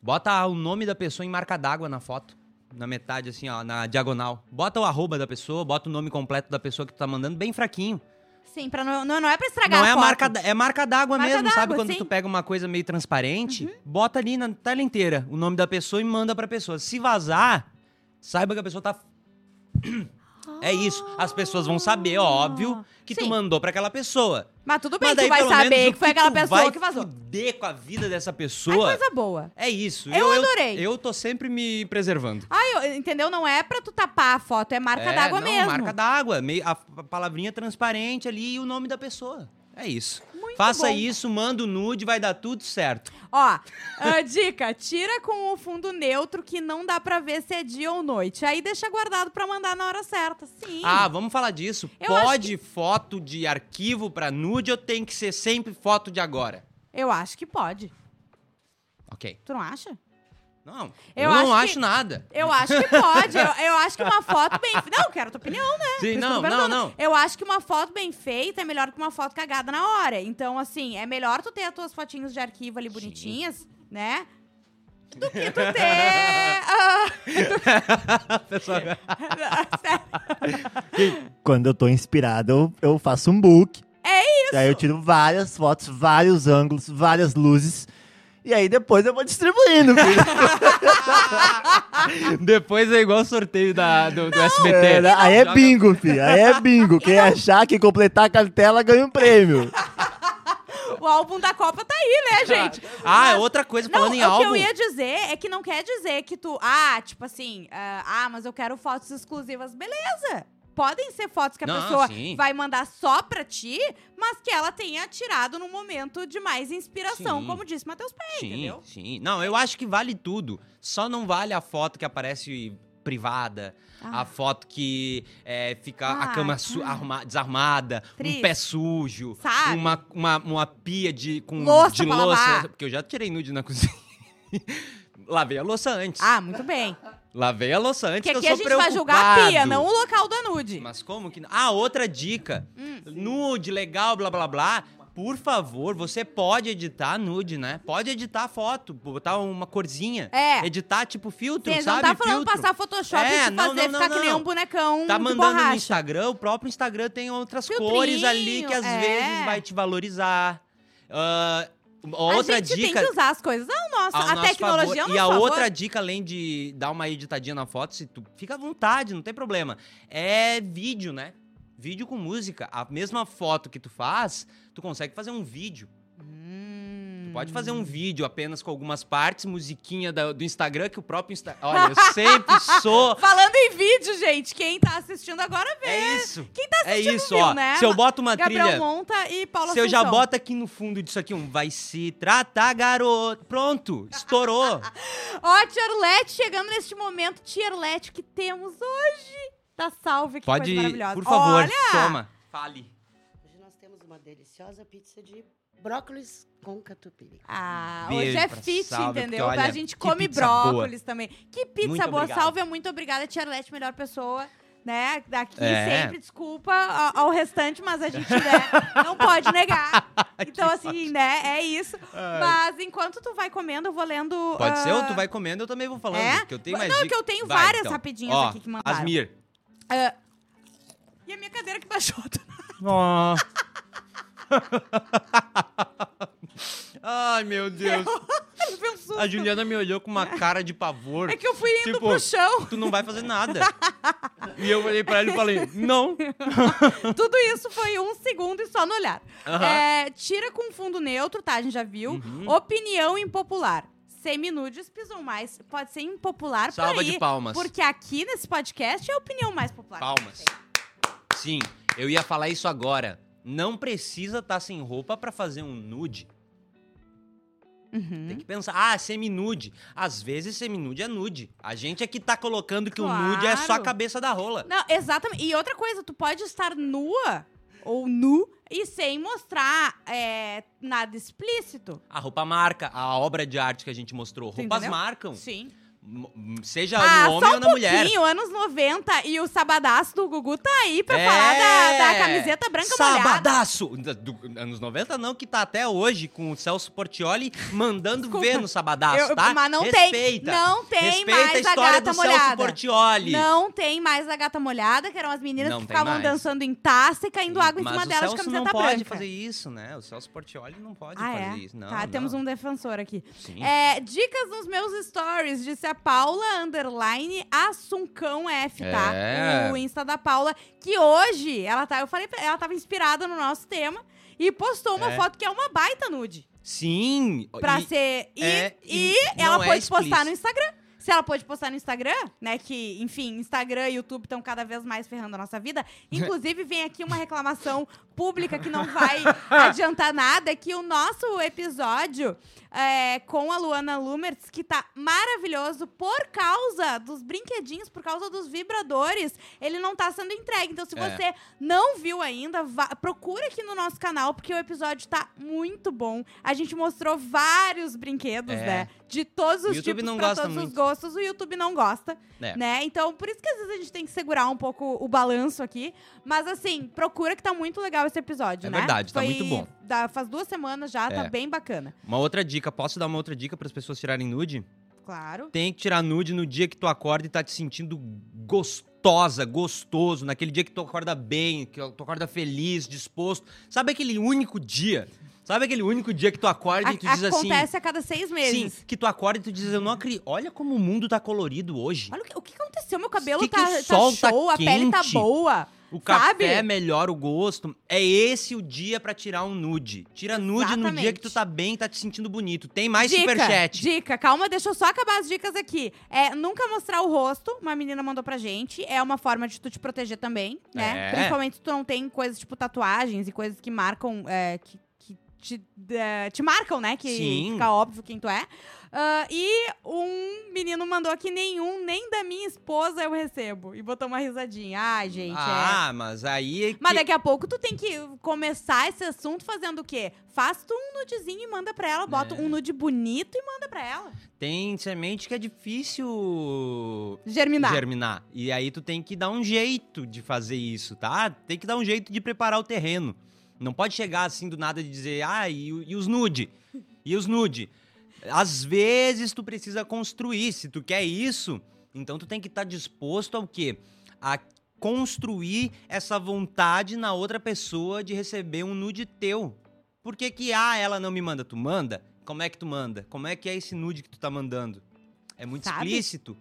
Bota o nome da pessoa em marca d'água na foto. Na metade, assim, ó, na diagonal. Bota o arroba da pessoa, bota o nome completo da pessoa que tu tá mandando bem fraquinho. Sim, pra não, não, não é pra estragar Não é a a foto. marca, é marca d'água mesmo, sabe? Quando sim. Uhum. tu pega uma coisa meio transparente, bota ali na tela inteira o nome da pessoa e manda pra pessoa. Se vazar, saiba que a pessoa tá É isso. As pessoas vão saber, óbvio, que tu Sim. mandou pra aquela pessoa. Mas tudo bem, Mas daí, tu vai pelo menos, saber o que foi aquela tu pessoa vai que vazou. fuder com a vida dessa É pessoa. coisa boa. É isso. Eu adorei. Eu, tô sempre me preservando. Eu- entendeu? Não é pra tu tapar a foto, é marca É, d'água não, mesmo. Marca d'água. meio- a palavrinha transparente ali e o nome da pessoa. É isso. Muito Faça bom. isso, manda o nude, vai dar tudo certo. Ó, dica, tira com o fundo neutro que não dá pra ver se é dia ou noite. Aí deixa guardado pra mandar na hora certa. Sim. Ah, vamos falar disso. Eu Pode foto de arquivo pra nude ou tem que ser sempre foto de agora? Eu acho que pode. Ok. Tu não acha? Não, Eu eu, não acho acho que- nada. Eu acho que pode. eu, eu acho que uma foto bem. Não, eu quero a tua opinião, né? Sim, não, não, não. Eu acho que uma foto bem feita é melhor que uma foto cagada na hora. Então, assim, é melhor tu ter as tuas fotinhos de arquivo ali bonitinhas, né? Do que tu ter. ah, Pessoal, sério. Quando eu tô inspirado, eu, eu faço um book. É isso! Aí eu tiro várias fotos, vários ângulos, várias luzes. E aí depois eu vou distribuindo, filho. Depois é igual o sorteio da, do, do SBT. É, né? aí é Joga- bingo, filho. Aí é bingo. Quem achar que completar a cartela ganha um prêmio. O álbum da Copa tá aí, né, gente? Ah, Mas- outra coisa, Não, falando em o álbum. que eu ia dizer é que não quer dizer que tu. Ah, tipo assim. ah, ah, mas eu quero fotos exclusivas. Beleza. Podem ser fotos que a Não, pessoa sim. vai mandar só pra ti, mas que ela tenha tirado num momento de mais inspiração, Sim. como disse Matheus Pé, Sim, entendeu? sim. Não, eu acho que vale tudo. Só não vale a foto que aparece privada, Ah. a foto que é, fica a Ah, cama su- ah. arruma- desarmada, Triste. um pé sujo, uma, uma, uma pia de, com, Louça de louça. lavar. Porque eu já tirei nude na cozinha. Lavei a louça antes. Ah, muito bem. Lavei a louça antes, Porque que aqui eu a sou gente vai julgar a pia, preocupado. não o local da nude. Mas como que. Ah, outra dica. Hum. Nude, legal, blá blá blá. Por favor, você pode editar nude, né? Pode editar a foto, botar uma corzinha. É. Editar tipo filtro, Você sabe? não tá falando filtro. passar Photoshop É, e não, fazer não, ficar não, que nem não. um bonecão Tá de mandando no borracha. Instagram, o próprio Instagram tem outras Filtrinho, cores ali que às é. vezes vai te valorizar. Ah, a outra gente dica. tem que usar as coisas ao nosso. ao a tecnologia favor. ao E a favor. outra dica, além de dar uma editadinha na foto, se tu fica à vontade, não tem problema. É vídeo, né? Vídeo com música. A mesma foto que tu faz, tu consegue fazer um vídeo. Hum. Pode fazer um vídeo apenas com algumas partes, musiquinha da- do Instagram, que o próprio Instagram. Olha, eu sempre sou. Falando em vídeo, gente, quem tá assistindo agora vê. É isso. Quem tá É assistindo isso, viu, ó. né? Se eu boto uma Gabriel trilha. Monta e Paula Se eu já boto aqui no fundo disso aqui um vai se tratar, garoto. Pronto, estourou. Ó, Tierlete chegando neste momento. Tierlete, o que temos hoje? Tá salve, que Pode, coisa maravilhosa. por favor, Olha! toma. Fale. Hoje nós temos uma deliciosa pizza de brócolis com catupiry. Ah, Beijo hoje é fit, Salve, entendeu? olha, a gente come pizza boa. brócolis também. Que pizza Muito boa. obrigado. Salve, muito obrigada, Tierlete, melhor pessoa. Né? Daqui É. sempre, desculpa ao, ao restante, mas a gente né, não pode negar. Então, assim, né? É isso. Mas enquanto tu vai comendo, eu vou lendo. Pode ser, ou ah, tu vai comendo, eu também vou falando. É? Que eu tenho mais Não, dica. que eu tenho Vai, várias então. rapidinhas Ó, aqui que mandaram. Asmir. ah, E a minha cadeira que baixou. Ó. Ai, meu Deus. Ele susto. A Juliana me olhou com uma cara de pavor. É que eu fui indo Tipo, pro chão. Tu não vai fazer nada. e eu olhei pra ela e falei, não. Tudo isso foi um segundo e só no olhar. Aham. É, tira com fundo neutro, tá? A gente já viu. Uhum. Opinião impopular. Seminudes pisam mais. Pode ser impopular Salva por aí. de palmas. Porque aqui nesse podcast é a opinião mais popular. Palmas. Sim, eu ia falar isso agora. Não precisa estar sem roupa pra fazer um nude. Uhum. Tem que pensar, ah, semi-nude. Às vezes semi-nude é nude. A gente é que tá colocando que o Claro. nude é só a cabeça da rola. Não, exatamente. E outra coisa, tu pode estar nua ou nu e sem mostrar é, nada explícito. A roupa marca, a obra de arte que a gente mostrou. Roupas marcam. Sim. Seja Ah, no homem só ou um na mulher. pouquinho, anos 90 e o sabadaço do Gugu tá aí pra É. falar da, da camiseta branca molhada. Sabadaço! Da- do- anos 90 não, que tá até hoje com o Celso Portioli mandando Desculpa. ver no Sabadaço, Eu- tá? mas não Respeita. tem, não tem Respeita mais a a história gata do Celso molhada. Portioli. Não tem mais a gata molhada, que eram as meninas Não que ficavam mais. dançando em taça e caindo água em Mas cima delas de Celso camiseta não pode branca. fazer isso, né? O Celso Portioli não pode Ah, fazer é? isso. Não, tá, não. temos um defensor aqui. Sim. É, dicas nos meus stories, disse a Paula Underline Assuncão F, tá? É. O Insta da Paula, que hoje ela tá, eu falei, ela tava inspirada no nosso tema e postou uma É. foto que é uma baita nude. Sim. Pra e- ser. E, é, e e ela é pôde postar no Instagram. Se ela pôde postar no Instagram, né? Que, enfim, Instagram e YouTube estão cada vez mais ferrando a nossa vida. Inclusive, vem aqui uma reclamação pública que não vai adiantar nada: é que o nosso episódio é, com a Luana Lumertz, que tá maravilhoso por causa dos brinquedinhos, por causa dos vibradores, ele não tá sendo entregue. Então, se É. você não viu ainda, vá- procura aqui no nosso canal, porque o episódio tá muito bom. A gente mostrou vários brinquedos, É. né? De todos os YouTube tipos, pra gosta todos os muito. gostos. O YouTube não gosta, É. né? Então, por isso que às vezes a gente tem que segurar um pouco o balanço aqui. Mas, assim, procura que tá muito legal esse episódio, É né? verdade, tá Foi muito bom. da- faz duas semanas já, tá É. bem bacana. Uma outra dica, posso dar uma outra dica para as pessoas tirarem nude? Claro. Tem que tirar nude no dia que tu acorda e tá te sentindo gostosa, gostoso, naquele dia que tu acorda bem, que tu acorda feliz, disposto. Sabe aquele único dia? Sabe aquele único dia que tu acorda A- e tu diz assim. acontece a cada seis meses. Sim, que tu acorda e tu diz, eu não acredito. Olha como o mundo tá colorido hoje. Olha o que, o que aconteceu, meu cabelo Que que tá, o tá sol tá show, a pele tá boa. O sabe? café melhora o gosto. É esse o dia pra tirar um nude. Tira nude no dia que tu tá bem, tá te sentindo bonito. Tem mais dica, superchat. Dica, calma, deixa eu só acabar as dicas aqui. É, nunca mostrar o rosto, uma menina mandou pra gente. É uma forma de tu te proteger também, né? É. Principalmente se tu não tem coisas tipo tatuagens e coisas que marcam. é, que te, é, te marcam, né? Que Sim. fica óbvio quem tu é. Ah, e um menino mandou aqui nenhum, nem da minha esposa eu recebo. E botou uma risadinha. Ai, gente, é. ah, mas aí. é Mas que- daqui a pouco tu tem que começar esse assunto fazendo o quê? Faz tu um nudezinho e manda pra ela. Bota É. um nude bonito e manda pra ela. Tem semente que é difícil Germinar. germinar. E aí tu tem que dar um jeito de fazer isso, tá? Tem que dar um jeito de preparar o terreno. Não pode chegar assim do nada de dizer, ah, e, e os nude? E os nude? Às vezes tu precisa construir. Se tu quer isso, então tu tem que estar disposto ao quê? A construir essa vontade na outra pessoa de receber um nude teu. Por que que, ah, ela não me manda? Tu manda? Como é que tu manda? Como é que é esse nude que tu tá mandando? É muito Sabe? explícito.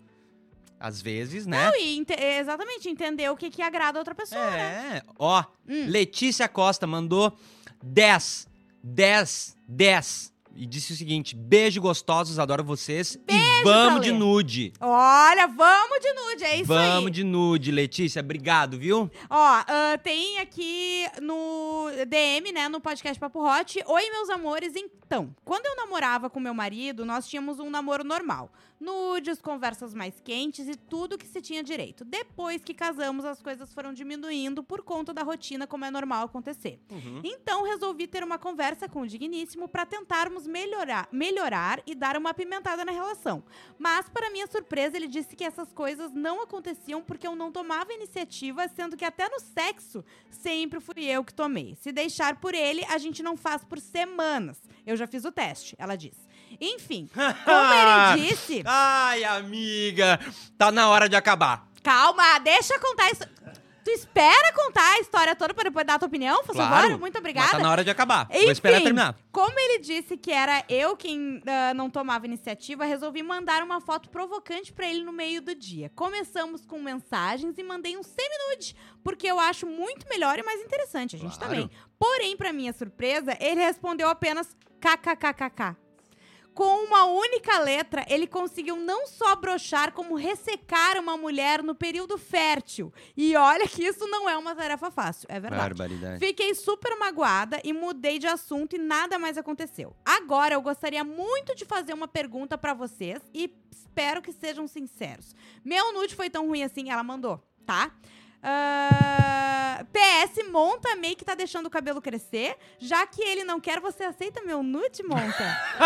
Às vezes, né? Não, e ente- exatamente, entender o que, que agrada a outra pessoa. né? É, ó, Hum. Letícia Costa mandou 10, 10, 10. E disse o seguinte: beijo gostosos, adoro vocês. e vamos de nude. Olha, vamos de nude, é isso vamos aí. de nude, Letícia. Obrigado, viu? Ó, ah, tem aqui no DM, né, no podcast Papo Hot. Oi, meus amores. Então, quando eu namorava com meu marido, nós tínhamos um namoro normal. Nudes, conversas mais quentes e tudo que se tinha direito. Depois que casamos, as coisas foram diminuindo por conta da rotina, como é normal acontecer. Uhum. Então resolvi ter uma conversa com o digníssimo para tentarmos melhorar, melhorar e dar uma apimentada na relação. Mas para minha surpresa, ele disse que essas coisas não aconteciam porque eu não tomava iniciativa, sendo que até no sexo sempre fui eu que tomei. Se deixar por ele, a gente não faz por semanas. Eu já fiz o teste, ela disse. Enfim, como ele disse, Ai, amiga, tá na hora de acabar. calma, deixa eu contar isso. Tu espera contar a história toda para depois dar a tua opinião, por Claro. favor? Muito obrigada. Mas tá na hora de acabar. Vou Enfim, esperar terminar. Como ele disse que era eu quem ah, não tomava iniciativa, resolvi mandar uma foto provocante pra ele no meio do dia. Começamos com mensagens e mandei um semi-nude, porque eu acho muito melhor e mais interessante, a gente Claro. também. Porém, pra minha surpresa, ele respondeu apenas kkkk. Com uma única letra, ele conseguiu não só brochar, como ressecar uma mulher no período fértil. E olha que isso não é uma tarefa fácil, é verdade. Barbaridade. Fiquei super magoada e mudei de assunto e nada mais aconteceu. Agora eu gostaria muito de fazer uma pergunta pra vocês e espero que sejam sinceros. Meu nude foi tão ruim assim, ela mandou, tá? Ah, PS, Monta meio que tá deixando o cabelo crescer. Já que ele não quer, você aceita meu nude, Monta?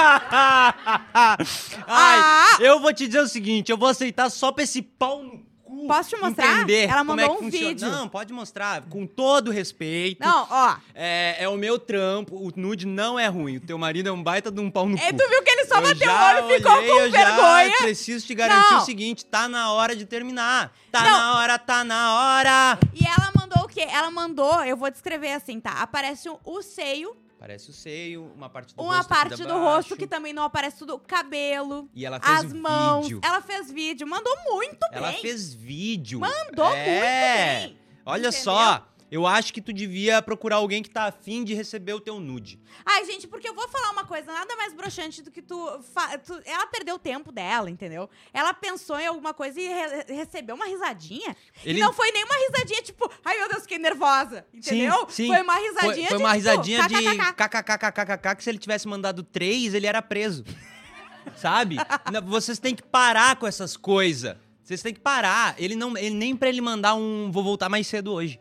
Ai, Ah! eu vou te dizer o seguinte, eu vou aceitar só pra esse pau no cu. Posso te mostrar? Entender Ela como é mandou que um funciona. vídeo. Não, pode mostrar, com todo respeito. Não, ó. É, é o meu trampo, o nude não é ruim. O teu marido é um baita de um pau no E cu. tu viu que ele só Eu bateu o olho e ficou com eu vergonha? Já preciso te garantir Não. o seguinte, tá na hora de terminar. Tá Não. na hora, tá na hora. E ela mandou o quê? Ela mandou, eu vou descrever assim, tá? Aparece o seio, Aparece o seio, uma parte do Uma rosto aqui parte do rosto baixo, que também não aparece tudo. Cabelo, E ela fez as mãos. vídeo. Ela fez vídeo. Mandou muito Ela bem. fez vídeo. Mandou é. muito bem. Olha Entendeu? só, eu acho que tu devia procurar alguém que tá afim de receber o teu nude. Ai, gente, porque eu vou falar uma coisa, nada mais broxante do que tu, tu- Ela perdeu o tempo dela, entendeu? Ela pensou em alguma coisa e re- recebeu uma risadinha. Ele- E não foi nem uma risadinha, tipo, ai meu Deus, fiquei nervosa. Entendeu? Sim, sim. Foi uma Foi, risadinha foi de. uma tipo, risadinha de kkkk. kkkkkk que se ele tivesse mandado três, ele era preso. Sabe? Vocês têm que parar com essas coisas. Vocês têm que parar. Ele não, ele nem pra ele mandar um vou voltar mais cedo hoje.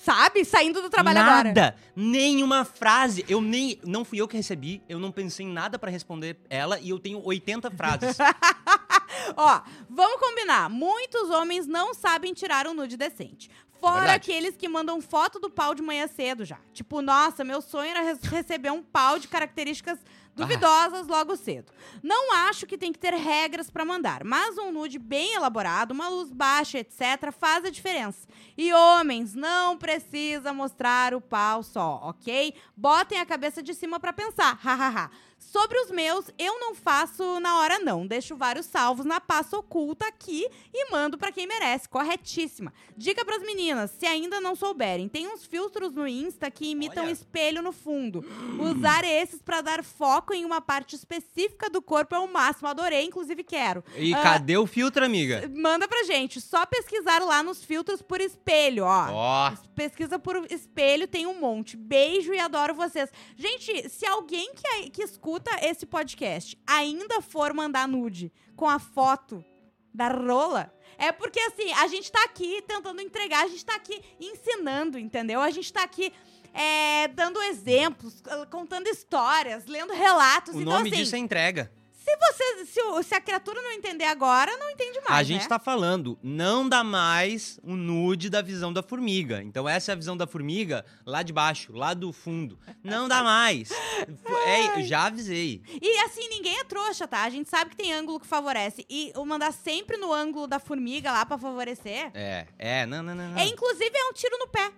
Sabe? Saindo do trabalho nada, agora. nenhuma frase. Eu nem não fui eu que recebi, eu não pensei em nada pra responder ela e eu tenho 80 frases. Ó, vamos combinar. Muitos homens não sabem tirar um nude decente. Fora verdade. aqueles que mandam foto do pau de manhã cedo já. Tipo, nossa, meu sonho era re- receber um pau de características duvidosas logo cedo. Não acho que tem que ter regras pra mandar, mas um nude bem elaborado, uma luz baixa, etc, faz a diferença. E homens, não precisa mostrar o pau só, ok? Botem a cabeça de cima pra pensar, hahaha. Sobre os meus, eu não faço na hora não. Deixo vários salvos na pasta oculta aqui e mando pra quem merece. Corretíssima. Dica pras meninas, se ainda não souberem, tem uns filtros no Insta que imitam Olha. espelho no fundo. Usar esses pra dar foco em uma parte específica do corpo é o máximo. Adorei, inclusive quero. E Ah, cadê o filtro, amiga? Manda pra gente. Só pesquisar lá nos filtros por espelho, ó. Ó, Pesquisa por espelho, tem um monte. Beijo e adoro vocês. Gente, se alguém que, que escuta esse podcast ainda for mandar nude com a foto da rola, é porque assim, a gente tá aqui tentando entregar, a gente tá aqui ensinando, entendeu? A gente tá aqui é, dando exemplos, contando histórias, lendo relatos. o então, nome assim, disso é entrega. Se, você, se, o- se a criatura não entender agora, não entende mais. a gente né? tá falando, não dá mais o nude da visão da formiga. Então essa é a visão da formiga lá de baixo, lá do fundo. Não dá mais. É, já avisei. E assim, ninguém é trouxa, tá? A gente sabe que tem ângulo que favorece. E o mandar sempre no ângulo da formiga lá pra favorecer. É, é, não, não, não. não. É, inclusive, é um tiro no pé.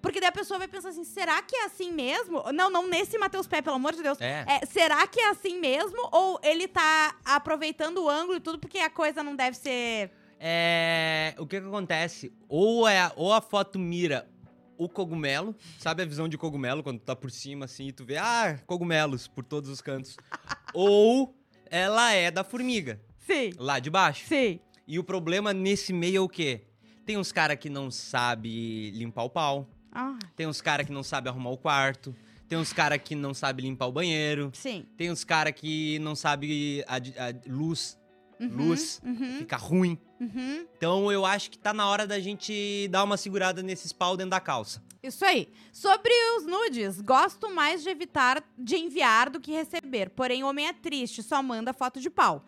Porque daí a pessoa vai pensar assim: será que é assim mesmo? Não, não nesse Matheus Pé, pelo amor de Deus. É. É, será que é assim mesmo? Ou ele tá aproveitando o ângulo e tudo porque a coisa não deve ser. É, o que que acontece? Ou, é, a- ou a foto mira o cogumelo, sabe a visão de cogumelo quando tu tá por cima assim e tu vê, ah, cogumelos por todos os cantos. ou ela é da formiga, Sim. lá de baixo. Sim. E o problema nesse meio é o quê? Tem uns cara que não sabe limpar o pau, Ah, tem uns cara que não sabe arrumar o quarto, tem uns cara que não sabe limpar o banheiro, sim. tem uns cara que não sabe a, a luz, Uhum, luz, Uhum, fica ruim. uhum. Então eu acho que tá na hora da gente dar uma segurada nesses pau dentro da calça. Isso aí. Sobre os nudes, gosto mais de evitar de enviar do que receber. Porém, homem é triste, só manda foto de pau.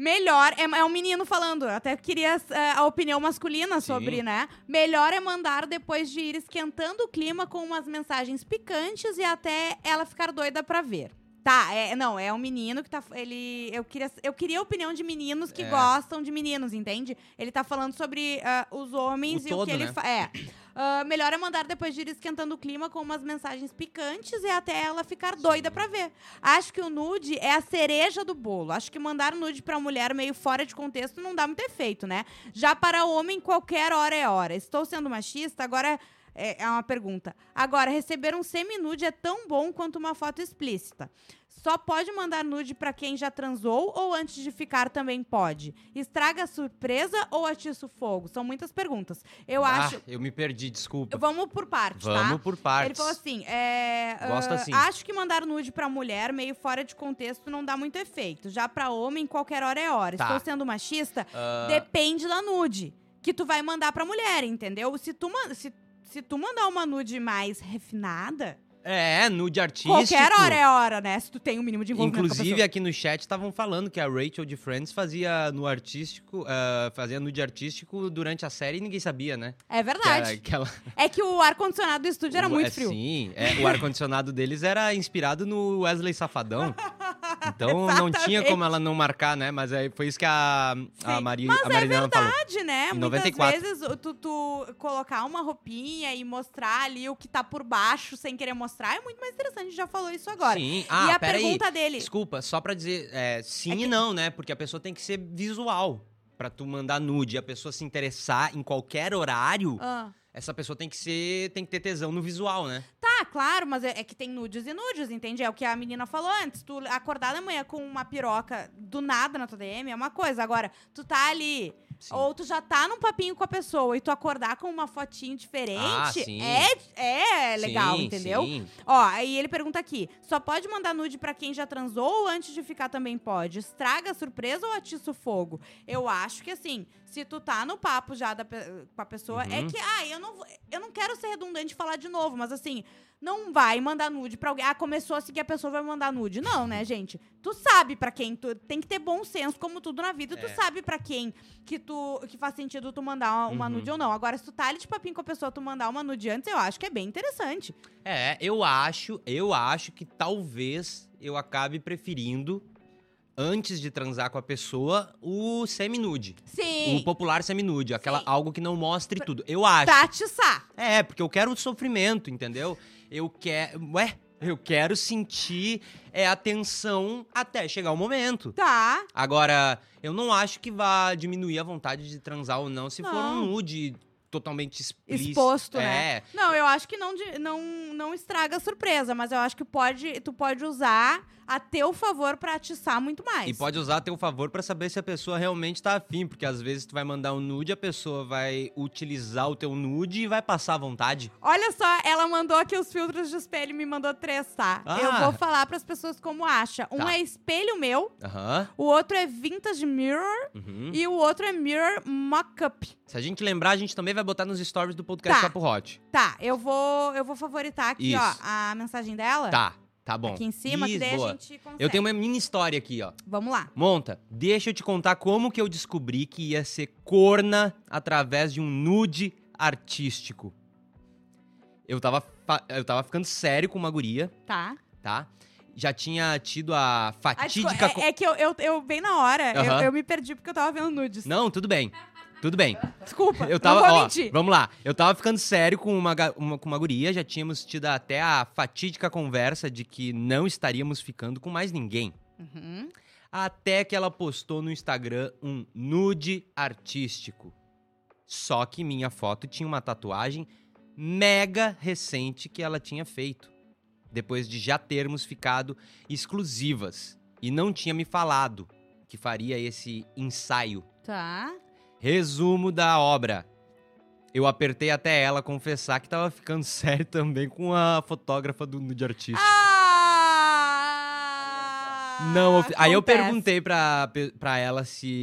Melhor, é, é um menino falando, até queria é, a opinião masculina Sim. sobre, né? Melhor é mandar depois de ir esquentando o clima com umas mensagens picantes e até ela ficar doida pra ver. Tá, é, não, é um menino que tá. Ele. Eu queria, eu queria a opinião de meninos que É. gostam de meninos, entende? Ele tá falando sobre ah, os homens O e o todo, que ele né? fa- É. Ah, melhor é mandar depois de ir esquentando o clima com umas mensagens picantes e até ela ficar doida pra ver. Acho que o nude é a cereja do bolo. Acho que mandar nude pra mulher meio fora de contexto não dá muito efeito, né? Já para o homem, qualquer hora é hora. Estou sendo machista, agora é, é uma pergunta. Agora, receber um semi-nude é tão bom quanto uma foto explícita. Só pode mandar nude pra quem já transou ou antes de ficar também pode? Estraga a surpresa ou atiça o fogo? São muitas perguntas. Eu ah, acho. eu me perdi, desculpa. Vamos por partes, tá? Vamos por partes. Ele falou assim: é, Gosto ah, assim. Acho que mandar nude pra mulher, meio fora de contexto, não dá muito efeito. Já pra homem, qualquer hora é hora. Tá. Estou sendo machista? Ah, Depende da nude que tu vai mandar pra mulher, entendeu? Se tu, se, se tu mandar uma nude mais refinada, É, nude artístico. qualquer hora é hora, né? Se tu tem um mínimo de envolvimento Inclusive, aqui no chat estavam falando que a Rachel de Friends fazia no artístico, ah, fazia nude artístico durante a série e ninguém sabia, né? É Que verdade. era- que ela- É que o ar-condicionado do estúdio era o- muito é, frio. Sim, é, o ar-condicionado deles era inspirado no Wesley Safadão. Então não tinha como ela não marcar, né? Mas aí foi isso que a, a Sim. Maria, Mas a é Marilena falou. verdade, né? Em Muitas 94. vezes tu, tu colocar uma roupinha e mostrar ali o que tá por baixo sem querer mostrar é muito mais interessante. A gente já falou isso agora. Sim. Ah, e a pergunta dele. Desculpa, só pra dizer é, sim É que- e não, né? Porque a pessoa tem que ser visual pra tu mandar nude. A pessoa se interessar em qualquer horário, Ah. Essa pessoa tem que ser, tem que ter tesão no visual, né? Tá, claro, mas é, é que tem nudes e nudes, entende? É o que a menina falou antes. Tu acordar da manhã com uma piroca do nada na tua DM é uma coisa. Agora, tu tá ali, Sim. ou tu já tá num papinho com a pessoa e tu acordar com uma fotinho diferente, Ah, é, é legal, Sim, entendeu? sim. Ó, aí ele pergunta aqui: só pode mandar nude pra quem já transou ou antes de ficar também pode? Estraga a surpresa ou atiça o fogo? Eu acho que assim, se tu tá no papo já da com a pessoa, é Uhum. que, ah, eu não, eu não quero ser redundante e falar de novo, mas assim, não vai mandar nude pra alguém. Ah, começou a seguir a pessoa, vai mandar nude. Não, né, gente? Tu sabe pra quem, tu tem que ter bom senso, como tudo na vida, tu É. sabe pra quem que tu que faz sentido tu mandar uma, uma Uhum. nude ou não. Agora, se tu tá ali de papinho com a pessoa, tu mandar uma nude antes, eu acho que é bem interessante. É, eu acho, eu acho que talvez eu acabe preferindo, antes de transar com a pessoa, o semi-nude. Sim. O popular semi-nude, aquela Sim. algo que não mostre tudo. Eu acho. Pra atiçar. É, porque eu quero o sofrimento, entendeu? Eu quero. Ué, eu quero sentir é, a tensão até chegar o momento. Tá. Agora, eu não acho que vá diminuir a vontade de transar ou não se for Não. um nude totalmente explícito. Exposto, é. né? Não, eu acho que não, de- não, não estraga a surpresa, mas eu acho que pode, tu pode usar a teu favor pra atiçar muito mais. E pode usar a teu favor pra saber se a pessoa realmente tá afim, porque às vezes tu vai mandar um nude, a pessoa vai utilizar o teu nude e vai passar à vontade. Olha só, ela mandou aqui os filtros de espelho e me mandou três, tá? Ah. Eu vou falar pras pessoas como acha. Um Tá. é espelho meu, o outro é vintage mirror uhum. e o outro é mirror mock-up. Se a gente lembrar, a gente também vai botar nos stories do podcast Tá. Papo Hot. Tá, eu vou, eu vou favoritar aqui, ó, Isso. a mensagem dela. Tá, tá bom. Aqui em cima, Isso, daí boa. a gente consegue. Eu tenho uma mini história aqui, ó. Vamos lá. Monta, deixa eu te contar como que eu descobri que ia ser corna através de um nude artístico. Eu tava, eu tava ficando sério com uma guria, Tá. tá? Já tinha tido a Ah, fatídica... co- é, é que eu, eu, eu, bem na hora, eu, eu me perdi porque eu tava vendo nudes. Não, tudo bem. Tudo bem. Desculpa, Eu tava, ó, vamos lá. Eu tava ficando sério com uma, uma- com uma guria, já tínhamos tido até a fatídica conversa de que não estaríamos ficando com mais ninguém. Uhum. Até que ela postou no Instagram um nude artístico. Só que minha foto tinha uma tatuagem mega recente que ela tinha feito. Depois de já termos ficado exclusivas. E não tinha me falado que faria esse ensaio. Tá. Resumo da obra. Eu apertei até ela confessar que tava ficando sério também com a fotógrafa do nude artístico. Ah! Não, ofi- aí eu perguntei pra, pra ela se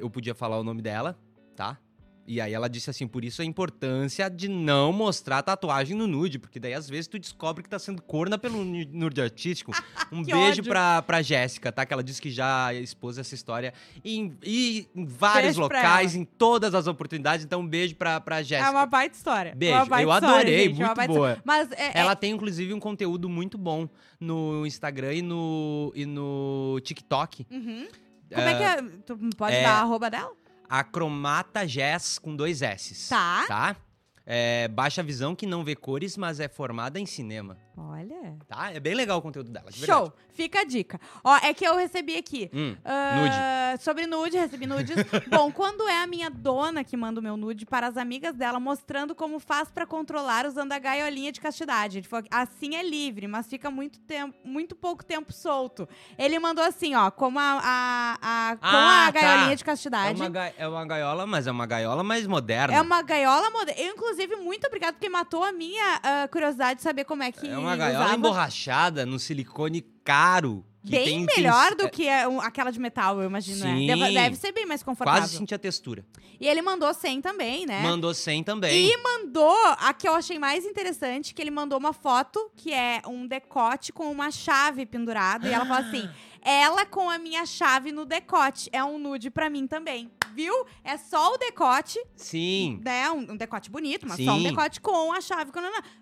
eu podia falar o nome dela, tá? E aí ela disse assim, por isso a importância de não mostrar tatuagem no nude, porque daí às vezes tu descobre que tá sendo corna pelo nu- nude artístico. Um Que beijo ódio. pra, pra Jéssica, tá? Que ela disse que já expôs essa história em, e em vários Beijo locais, em todas as oportunidades. Então um beijo pra, pra Jéssica. É uma baita história. Beijo, Uma baita eu história, adorei, gente, uma muito boa. história. Mas é, Ela é- tem, inclusive, um conteúdo muito bom no Instagram e no, e no TikTok. Uhum. Como é que é? Tu pode é- dar a arroba dela? A Cromata Jazz com dois S. Tá. Tá? É baixa visão que não vê cores, mas é formada em cinema. Olha. Tá? É bem legal o conteúdo dela, de Show. verdade. Fica a dica. Ó, é que eu recebi aqui. Hum, Ah, Sobre nude, recebi nudes. Bom, quando é a minha dona que manda o meu nude para as amigas dela, mostrando como faz pra controlar usando a gaiolinha de castidade. Ele falou, assim é livre, mas fica muito tempo, muito pouco tempo solto. Ele mandou assim, ó, como a, a- a- com Ah, a tá. gaiolinha de é, castidade. uma ga- é uma gaiola, mas é uma gaiola mais moderna. É uma gaiola moderna. Eu, inclusive, muito obrigada, porque matou a minha ah, curiosidade de saber como é que É uma gaiola usava. emborrachada no silicone caro. Que Bem melhor do é, que aquela de metal, eu imagino. né? Sim. Deve, deve ser bem mais confortável. Quase senti a textura. E ele mandou 100 também, né? Mandou 100 também. E mandou a que eu achei mais interessante, que ele mandou uma foto que é um decote com uma chave pendurada. E ela fala assim: ela com a minha chave no decote. É um nude pra mim também. Viu? É só o decote, Sim. né? Um, um decote bonito, mas Sim. só um decote com a chave.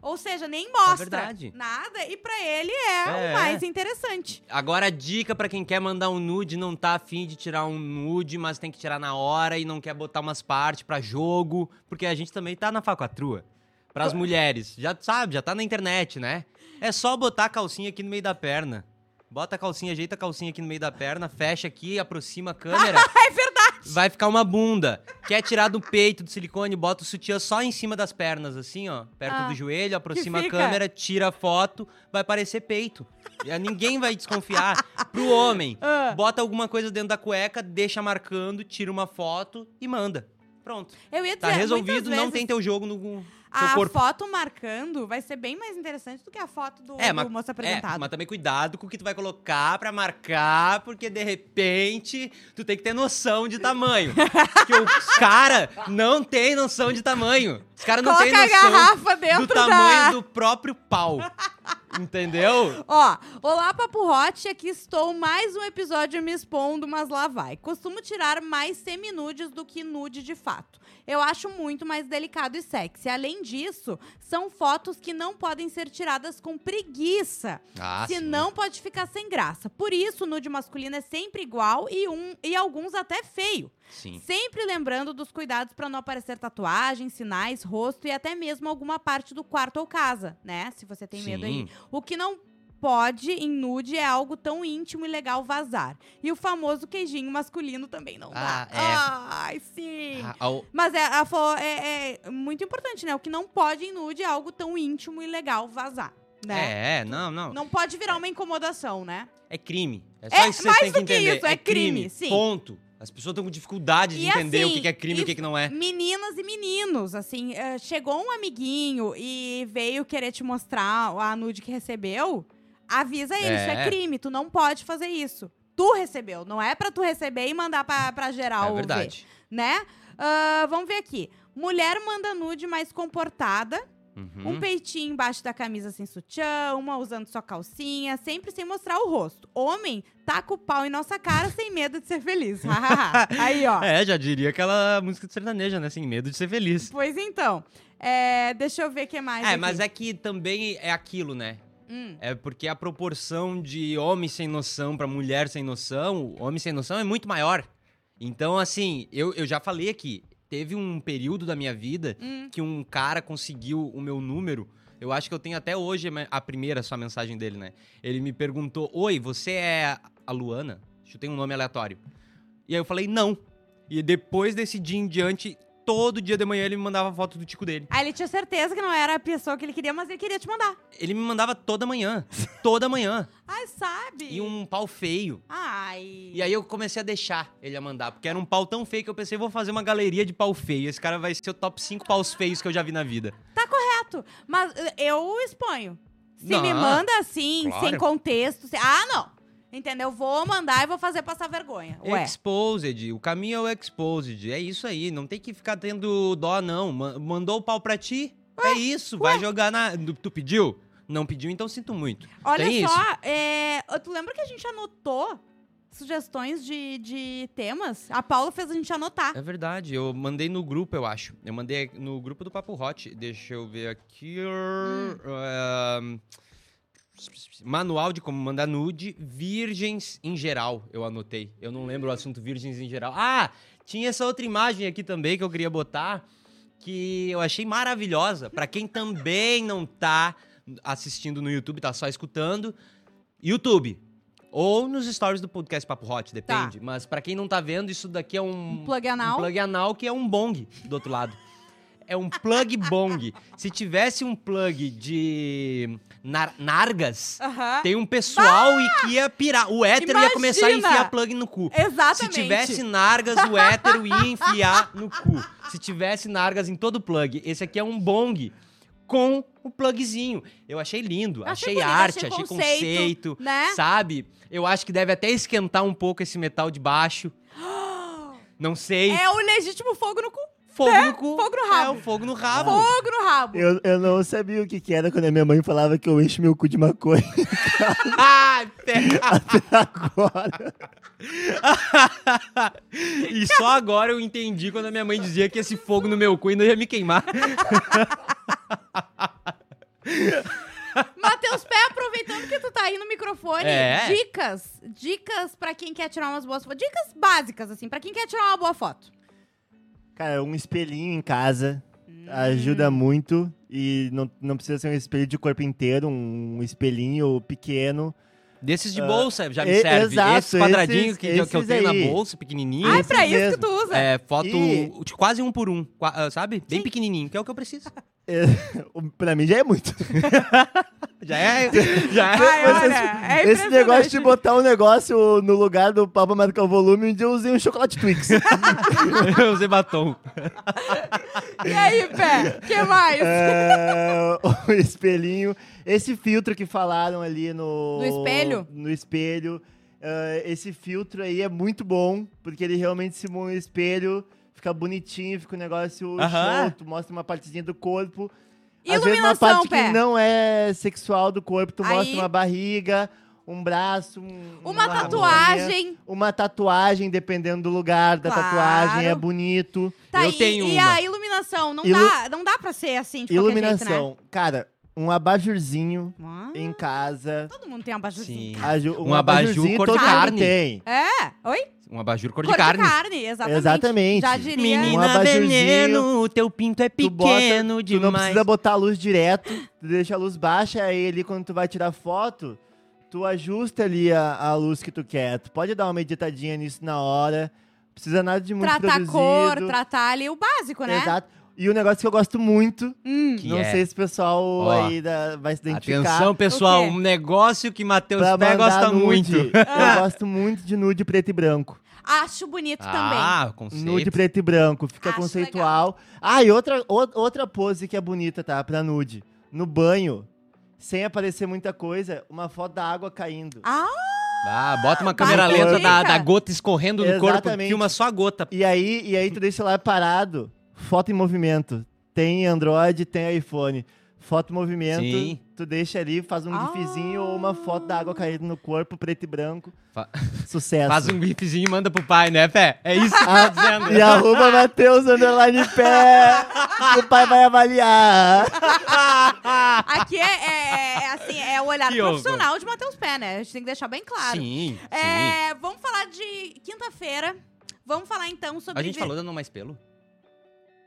Ou seja, nem mostra verdade. nada e pra ele é, É. o mais interessante. Agora dica pra quem quer mandar um nude, não tá afim de tirar um nude, mas tem que tirar na hora e não quer botar umas partes pra jogo, porque a gente também tá na facatrua. Pras mulheres, já sabe, já tá na internet, né? É só botar a calcinha aqui no meio da perna. Bota a calcinha, ajeita a calcinha aqui no meio da perna, fecha aqui, aproxima a câmera. É verdade. Vai ficar uma bunda. Quer tirar do peito do silicone, bota o sutiã só em cima das pernas, assim, ó, perto Ah, do joelho, aproxima a câmera, tira a foto, vai parecer peito. Ninguém vai desconfiar. Pro homem, Ah. bota alguma coisa dentro da cueca, deixa marcando, tira uma foto e manda. Pronto. Eu ia dizer, Tá resolvido, não vezes tem teu jogo no A corpo. foto marcando vai ser bem mais interessante do que a foto do, É, do mas, moço é, apresentado. mas também cuidado com o que tu vai colocar pra marcar, porque de repente tu tem que ter noção de tamanho. porque os cara não tem noção de tamanho. Os caras não Coloca têm a noção garrafa dentro do tamanho da... do próprio pau. Entendeu? Ó, olá Papo Hot, aqui estou mais um episódio me expondo, mas lá vai. Costumo tirar mais seminudes do que nude de fato. Eu acho muito mais delicado e sexy. Além disso, são fotos que não podem ser tiradas com preguiça. Ah, Senão pode ficar sem graça. Por isso, o nude masculino é sempre igual e, um, e alguns até feio. Sim. Sempre lembrando dos cuidados para não aparecer tatuagens, sinais, rosto e até mesmo alguma parte do quarto ou casa, né? Se você tem medo aí. Sim. O que não pode em nude é algo tão íntimo e legal vazar. E o famoso queijinho masculino também não dá. Ah, é. Ai, sim. Ah, ao- Mas é, a é- é muito importante, né? O que não pode em nude é algo tão íntimo e legal vazar. Né? É, não, não. Não pode virar uma incomodação, né? É crime. É só É, isso que mais vocês têm do que entender. isso, é crime, sim. Ponto. As pessoas estão com dificuldade de E entender o assim, que que é crime e o que que não é. Meninas e meninos, assim, eh, chegou um amiguinho e veio querer te mostrar a nude que recebeu, avisa ele, isso é É. crime, tu não pode fazer isso. Tu recebeu, não é pra tu receber e mandar pra, pra geral É ver, verdade. né? Ah, vamos ver aqui. Mulher manda nude mais comportada, Uhum. um peitinho embaixo da camisa sem sutiã, uma usando só calcinha, sempre sem mostrar o rosto. Homem, taca o pau em nossa cara sem medo de ser feliz. Aí, ó. É, já diria aquela música de sertaneja, né? Sem medo de ser feliz. Pois então. É, deixa eu ver o que mais. É, aqui. mas é que também é aquilo, né? Hum, É porque a proporção de homem sem noção pra mulher sem noção, homem sem noção é muito maior. Então, assim, eu, eu já falei aqui, teve um período da minha vida hum. que um cara conseguiu o meu número. Eu acho que eu tenho até hoje a me- a primeira só mensagem dele, né? Ele me perguntou: Oi, você é a Luana? Chutei um nome aleatório. E aí eu falei: Não. E depois desse dia em diante, todo dia de manhã ele me mandava foto do tico dele. Aí ele tinha certeza que não era a pessoa que ele queria, mas ele queria te mandar. Ele me mandava toda manhã. toda manhã. Ai, sabe? E um pau feio. Ai. E aí eu comecei a deixar ele a mandar, porque era um pau tão feio que eu pensei, vou fazer uma galeria de pau feio. Esse cara vai ser o top 5 paus feios que eu já vi na vida. Tá correto. Mas eu exponho. Se Não, me manda assim, claro. sem contexto. Ah, não. Entendeu? Vou mandar e vou fazer passar vergonha. Ué. Exposed, o caminho é o exposed. É isso aí, não tem que ficar tendo dó, não. Ma- Mandou o pau pra ti? é isso, vai jogar na. Tu pediu? Não pediu, então sinto muito. Olha tem só, é, tu lembra que a gente anotou sugestões de, de temas? A Paula fez a gente anotar. É verdade, eu mandei no grupo, eu acho. Eu mandei no grupo do Papo Hot. Deixa eu ver aqui. Hum. Ahn, manual de como mandar nude, virgens em geral, eu anotei. Eu não lembro o assunto virgens em geral. Ah, tinha essa outra imagem aqui também que eu queria botar, que eu achei maravilhosa. Pra quem também não tá assistindo no YouTube, tá só escutando. YouTube. Ou nos stories do podcast Papo Hot, depende. Mas pra quem não tá vendo, isso daqui é um, Um plug anal. um plug anal que é um bong do outro lado. É um plug bong. Se tivesse um plug de nar- nargas, Aham. tem um pessoal e que ia pirar. O hétero ia começar a Imagina! enfiar plug no cu. Exatamente. Se tivesse nargas, o hétero ia enfiar no cu. Se tivesse nargas em todo plug, esse aqui é um bong com o plugzinho. Eu achei lindo, Achei achei, bonito, arte, achei achei conceito, conceito, né? sabe? Eu acho que deve até esquentar um pouco esse metal de baixo. Não sei. É o legítimo fogo no cu. Fogo no cu. fogo no rabo. É, o fogo no rabo. Fogo no rabo. Eu, eu não sabia o que, que era quando a minha mãe falava que eu encho meu cu de maconha Ah, pega. agora. e só agora eu entendi quando a minha mãe dizia que esse fogo no meu cu ainda ia me queimar. Matheus Pé, aproveitando que tu tá aí no microfone, É. dicas. Dicas pra quem quer tirar umas boas fotos. Dicas básicas, assim, pra quem quer tirar uma boa foto. Cara, um espelhinho em casa Hum. ajuda muito. E não, não precisa ser um espelho de corpo inteiro, um espelhinho pequeno. Desses de bolsa já me e- serve. exato, Esse quadradinho esses- que, que eu tenho aí. na bolsa, pequenininho. Ah, é pra isso mesmo. que tu usa. É, foto E- de quase um por um, ah, sabe? Bem pequenininho, que é o que eu preciso. O- pra mim já é muito. Já é, já Ai, é. olha, é Esse negócio de botar um negócio no lugar do papo marcar o volume, um dia eu usei um chocolate Twix. eu usei batom. E aí, Pé? O que mais? É, o espelhinho. Esse filtro que falaram ali no... Do espelho? No espelho. é, esse filtro aí é muito bom, porque ele realmente simula um espelho, fica bonitinho, fica um negócio show, tu mostra uma partezinha do corpo. Às vezes uma Iluminação, parte Pé. que não é sexual do corpo, tu Aí- mostra uma barriga, um braço, um, Uma rabinha, tatuagem. Uma tatuagem, dependendo do lugar da Claro. tatuagem, é bonito. Tá, Eu e, tenho e uma. a iluminação? Não, Ilu- dá, não dá pra ser assim de qualquer Iluminação. Cara, um abajurzinho? Ah, em casa. Todo mundo tem um abajurzinho. Sim. Aju- Um abajur cor de carne. tem. É, oi? Um abajur cor, Cor de carne. exatamente. Exatamente. Já diria. Um Menina abajurzinho, veneno, o teu pinto é Tu bota- pequeno Tu demais. não precisa botar a luz direto, tu deixa a luz baixa, aí ali quando tu vai tirar foto, tu ajusta ali a, a luz que tu quer. Tu pode dar uma meditadinha nisso na hora. Precisa nada de muito Tratar produzido. cor, tratar ali o básico, né? Exato. E o negócio que eu gosto muito, Hum. Que não é- sei se o pessoal Ó, aí da- vai se identificar. Atenção, pessoal, um negócio que Matheus Pé gosta nude. muito. Eu gosto muito de nude preto e branco. Acho bonito também. Ah, conceito. Nude preto e branco, fica Acho conceitual. Ah, e outra, o- outra pose que é bonita, tá? Pra nude. No banho, sem aparecer muita coisa, uma foto da água caindo. Ah, Ah, bota uma câmera lenta da, da gota escorrendo no corpo, Exatamente. filma só a gota. E aí, e aí tu deixa lá parado, foto em movimento. Tem Android, tem iPhone. Foto em movimento, Sim. tu deixa ali, faz um Ah. gifzinho ou uma foto da água caindo no corpo, preto e branco. Fa- Sucesso. Faz um gifzinho e manda pro pai, né, Pé? É isso que tá dizendo. E arroba Matheus Underline Pé. o pai vai avaliar. aqui é, é- é, assim, é o olhar Que profissional de Matheus Pé, né? A gente tem que deixar bem claro. Sim, sim. É, vamos falar de quinta-feira. Vamos falar então sobre. A gente falou dando mais pelo?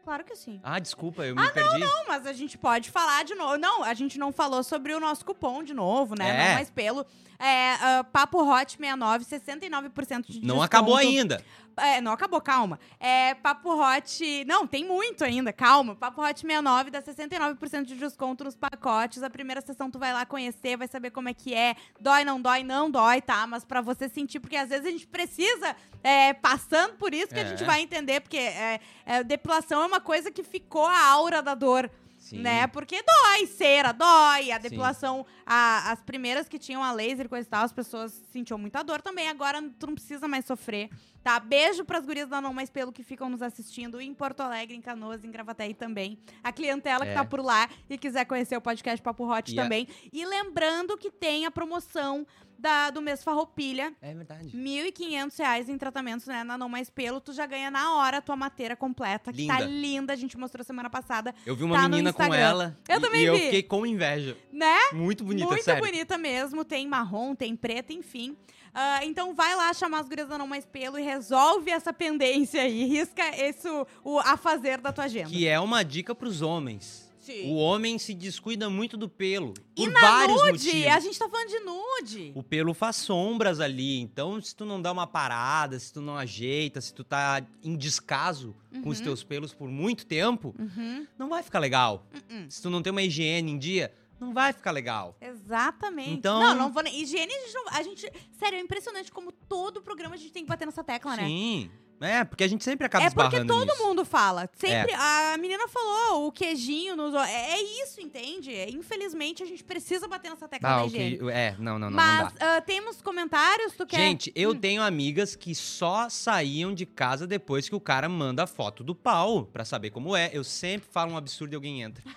Claro que sim. Ah, desculpa, eu me perdi. Não, mas a gente pode falar de novo. Não, a gente não falou sobre o nosso cupom de novo, né? É. Não mais pelo. É, ah, Papo Hot 69, 69% de Não desconto. acabou ainda. É, não acabou, calma. É, Papo Hot. Não, tem muito ainda, calma. Papo Hot 69 dá 69% de desconto nos pacotes. A primeira sessão tu vai lá conhecer, vai saber como é que é. Dói, não dói, não dói, tá? Mas pra você sentir, porque às vezes a gente precisa, é, passando por isso, que a É. gente vai entender, porque é, é, depilação é uma coisa que ficou a aura da dor. Sim. Né? Porque dói, cera, dói. A depilação, a- as primeiras que tinham a laser e coisa e tal, as pessoas sentiam muita dor também. Agora tu não precisa mais sofrer, tá? Beijo pras gurias da Não Mais Pelo que ficam nos assistindo em Porto Alegre, em Canoas, em Gravataí também. A clientela que É. tá por lá e quiser conhecer o podcast Papo Hot E a- também. E lembrando que tem a promoção da, do mês Farroupilha. É verdade. 1.500 reais em tratamentos, né? Na Não Mais Pelo. Tu já ganha na hora a tua matéria completa, que tá Linda. linda. A gente mostrou semana passada, Eu vi uma Tá menina com ela Eu e, também e eu vi. fiquei com inveja. né? Muito bonita, Muito sério. bonita mesmo. Tem marrom, tem preta, enfim. Ah, então vai lá chamar as gurias da Não Mais Pelo e resolve essa pendência aí. Risca esse, o, a fazer da tua agenda. Que é uma dica pros homens. Sim. O homem se descuida muito do pelo. E por na vários nude, motivos. a gente tá falando de nude. O pelo faz sombras ali. Então, se tu não dá uma parada, se tu não ajeita, se tu tá em descaso com os teus pelos por muito tempo, Uhum. não vai ficar legal. Uh-uh. Se tu não tem uma higiene em dia, não vai ficar legal. Exatamente. Então- Não, não vou. Higiene, a gente, não, a gente. Sério, é impressionante como todo programa a gente tem que bater nessa tecla, né? Sim. É, porque a gente sempre acaba É porque todo nisso. mundo fala. Sempre. A menina falou, o queijinho nos. É, é isso, entende? É, Infelizmente, a gente precisa bater nessa tecla Ah, da ok. higiene. É, não, não, não, não Mas dá. ah, temos comentários? Tu quer. Gente, eu Hum. tenho amigas que só saíam de casa depois que o cara manda a foto do pau pra saber como é. Eu sempre falo um absurdo e alguém entra.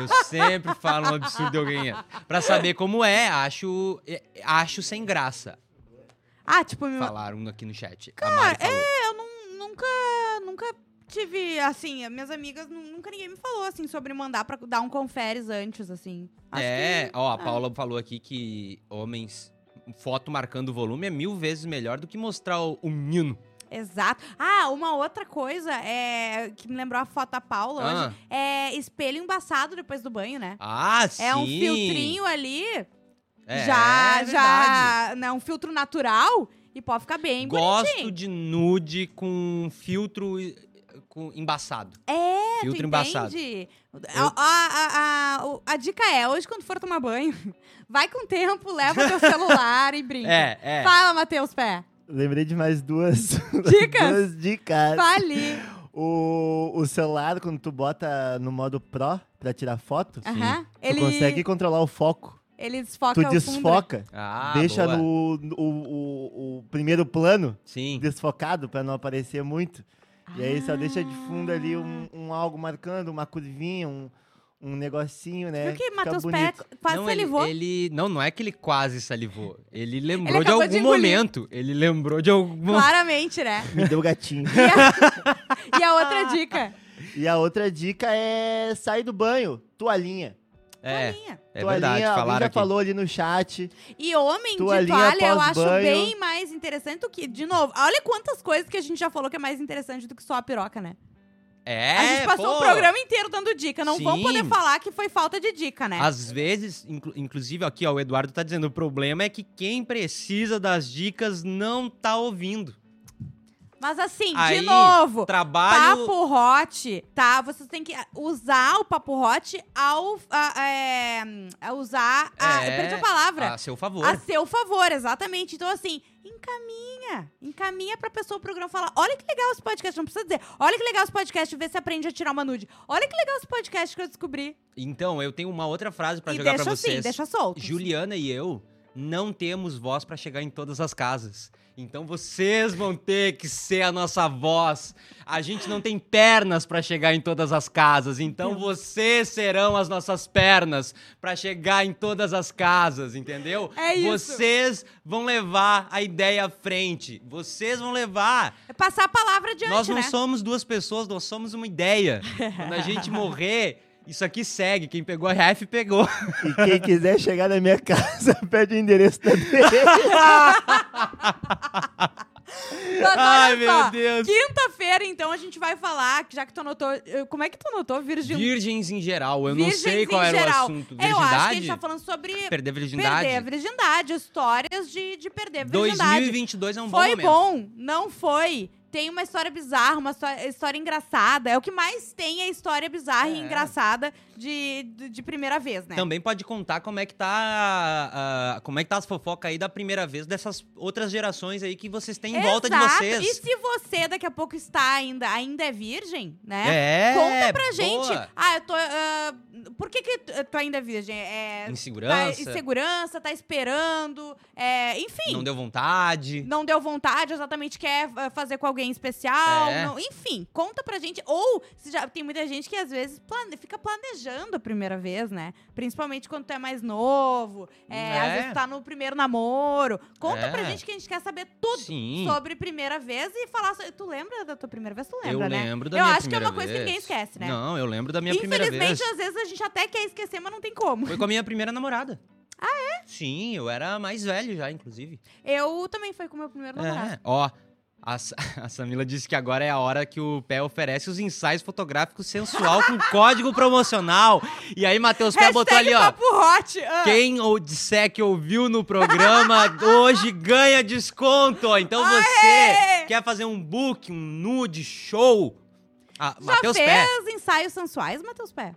Eu sempre falo um absurdo e alguém entra. Pra saber como é, acho, é, acho sem graça. Ah, tipo, meu- Falaram aqui no chat. a Mari falou. eu não- nunca. Nunca tive, assim, minhas amigas, nu- nunca ninguém me falou, assim, sobre mandar pra dar um conferes antes, assim. Acho É, que- ó, a Paula falou aqui que homens, foto marcando o volume é mil vezes melhor do que mostrar o, o menino. Exato. Ah, uma outra coisa é que me lembrou a foto da Paula Ah. hoje. É espelho embaçado depois do banho, né? Ah, sim. É um filtrinho ali, É, já, é já, né, um filtro natural e pode ficar bem Gosto bonitinho. de nude com filtro com embaçado. É, filtro tu embaçado. entende? Eu- A, a, a, a, dica é, hoje quando for tomar banho, vai com tempo, leva teu celular e brinca. É, é. Fala, Matheus Pé. Lembrei de mais duas Dicas? duas dicas. Fale. O, o celular, quando tu bota no modo Pro pra tirar foto, Aham. tu Ele, consegue controlar o foco. Ele desfoca tu desfoca, Ah, deixa boa. no, no- o, o, o primeiro plano Sim. desfocado pra não aparecer muito. E aí só deixa de fundo ali Ah. um, um algo marcando, uma curvinha, um, um negocinho, né? Viu que Fica Matheus bonito. quase não, ele, salivou? ele- não, não é que ele quase salivou. Ele lembrou de acabou algum de momento. Ele lembrou de algum Claramente, né? Me deu gatinho. E a outra dica? e a outra dica é sair do banho, toalhinha. É, Toalhinha. é toalhinha, verdade. Falaram já aqui. falou ali no chat. E homem de Toalhinha toalha eu acho pós-banho. bem mais interessante do que. De novo, olha quantas coisas que a gente já falou que é mais interessante do que só a piroca, né? É, a gente passou pô. o programa inteiro dando dica. Não vão Sim. poder falar que foi falta de dica, né? Às vezes, inclu- inclusive aqui, ó, o Eduardo tá dizendo, o problema é que quem precisa das dicas não tá ouvindo. Mas assim, Aí, de novo. Trabalho... Papo hot, tá? Vocês têm que usar o papo hot ao a- é, a usar. A, É, eu perdi a palavra. A seu favor. A seu favor, exatamente. Então, assim, encaminha. Encaminha pra pessoa o programa falar: olha que legal esse podcast. Não precisa dizer, olha que legal esse podcast, ver se aprende a tirar uma nude. Olha que legal esse podcast que eu descobri. Então, eu tenho uma outra frase pra e jogar pra assim, vocês. deixa solto. Juliana e eu não temos voz pra chegar em todas as casas. Então vocês vão ter que ser a nossa voz. A gente não tem pernas pra chegar em todas as casas. Então vocês serão as nossas pernas pra chegar em todas as casas, entendeu? É isso. Vocês vão levar a ideia à frente. Vocês vão levar. É passar a palavra adiante, nós não né? somos duas pessoas, nós somos uma ideia. Quando a gente morrer, isso aqui segue. Quem pegou a ref pegou. E quem quiser chegar na minha casa, pede o endereço da olha Ai, meu só, Deus. Quinta-feira, então, a gente vai falar, que já que tu anotou. Como é que tu anotou? Virgem. Virgens em geral, eu não Virgens sei qual era geral. o assunto. Eu acho que a Virgindade? gente tá falando sobre Perder a virgindade? perder a virgindade, histórias de, de perder a virgindade. 2022 é um bom foi momento. bom, não foi. Tem uma história bizarra, uma histó- história engraçada. É o que mais tem é história bizarra e É. engraçada de, de, de primeira vez, né? Também pode contar como é que tá ah, como é que tá as fofocas aí da primeira vez dessas outras gerações aí que vocês têm em volta de Exato. vocês. E se você daqui a pouco está ainda, ainda é virgem, né? É, Conta pra boa. gente. Ah, eu tô. ah, por que, que tu ainda é virgem? É, tá Insegurança, insegurança, tá esperando. é, enfim. não deu vontade. não deu vontade, exatamente quer ah, fazer com alguém especial. É. não- enfim, conta pra gente. Ou se já tem muita gente que às vezes plane- fica planejando a primeira vez, né? Principalmente quando tu é mais novo. é, É. Às vezes tá no primeiro namoro. Conta É. pra gente que a gente quer saber tudo Sim. sobre primeira vez e falar. so- Tu lembra da tua primeira vez? Tu lembra, eu né? lembro da eu minha acho que é primeira uma coisa que vez. ninguém esquece, né? Não, eu lembro da minha primeira Infelizmente, vez. às vezes a gente até quer esquecer, mas não tem como. Foi com a minha primeira namorada. Ah, é? Sim, eu era mais velho já, inclusive. Eu também fui com o meu primeiro namorado. É, ó. A, a Samila disse que agora é a hora que o Pé oferece os ensaios fotográficos sensual com código promocional. E aí, Matheus Pé botou ali, ó. Papo hot. ah. Quem ou disser que ouviu no programa hoje ganha desconto. Então você Aê! quer fazer um book, um nude show? Ah, Já Matheus fez Pé. ensaios sensuais, Matheus Pé?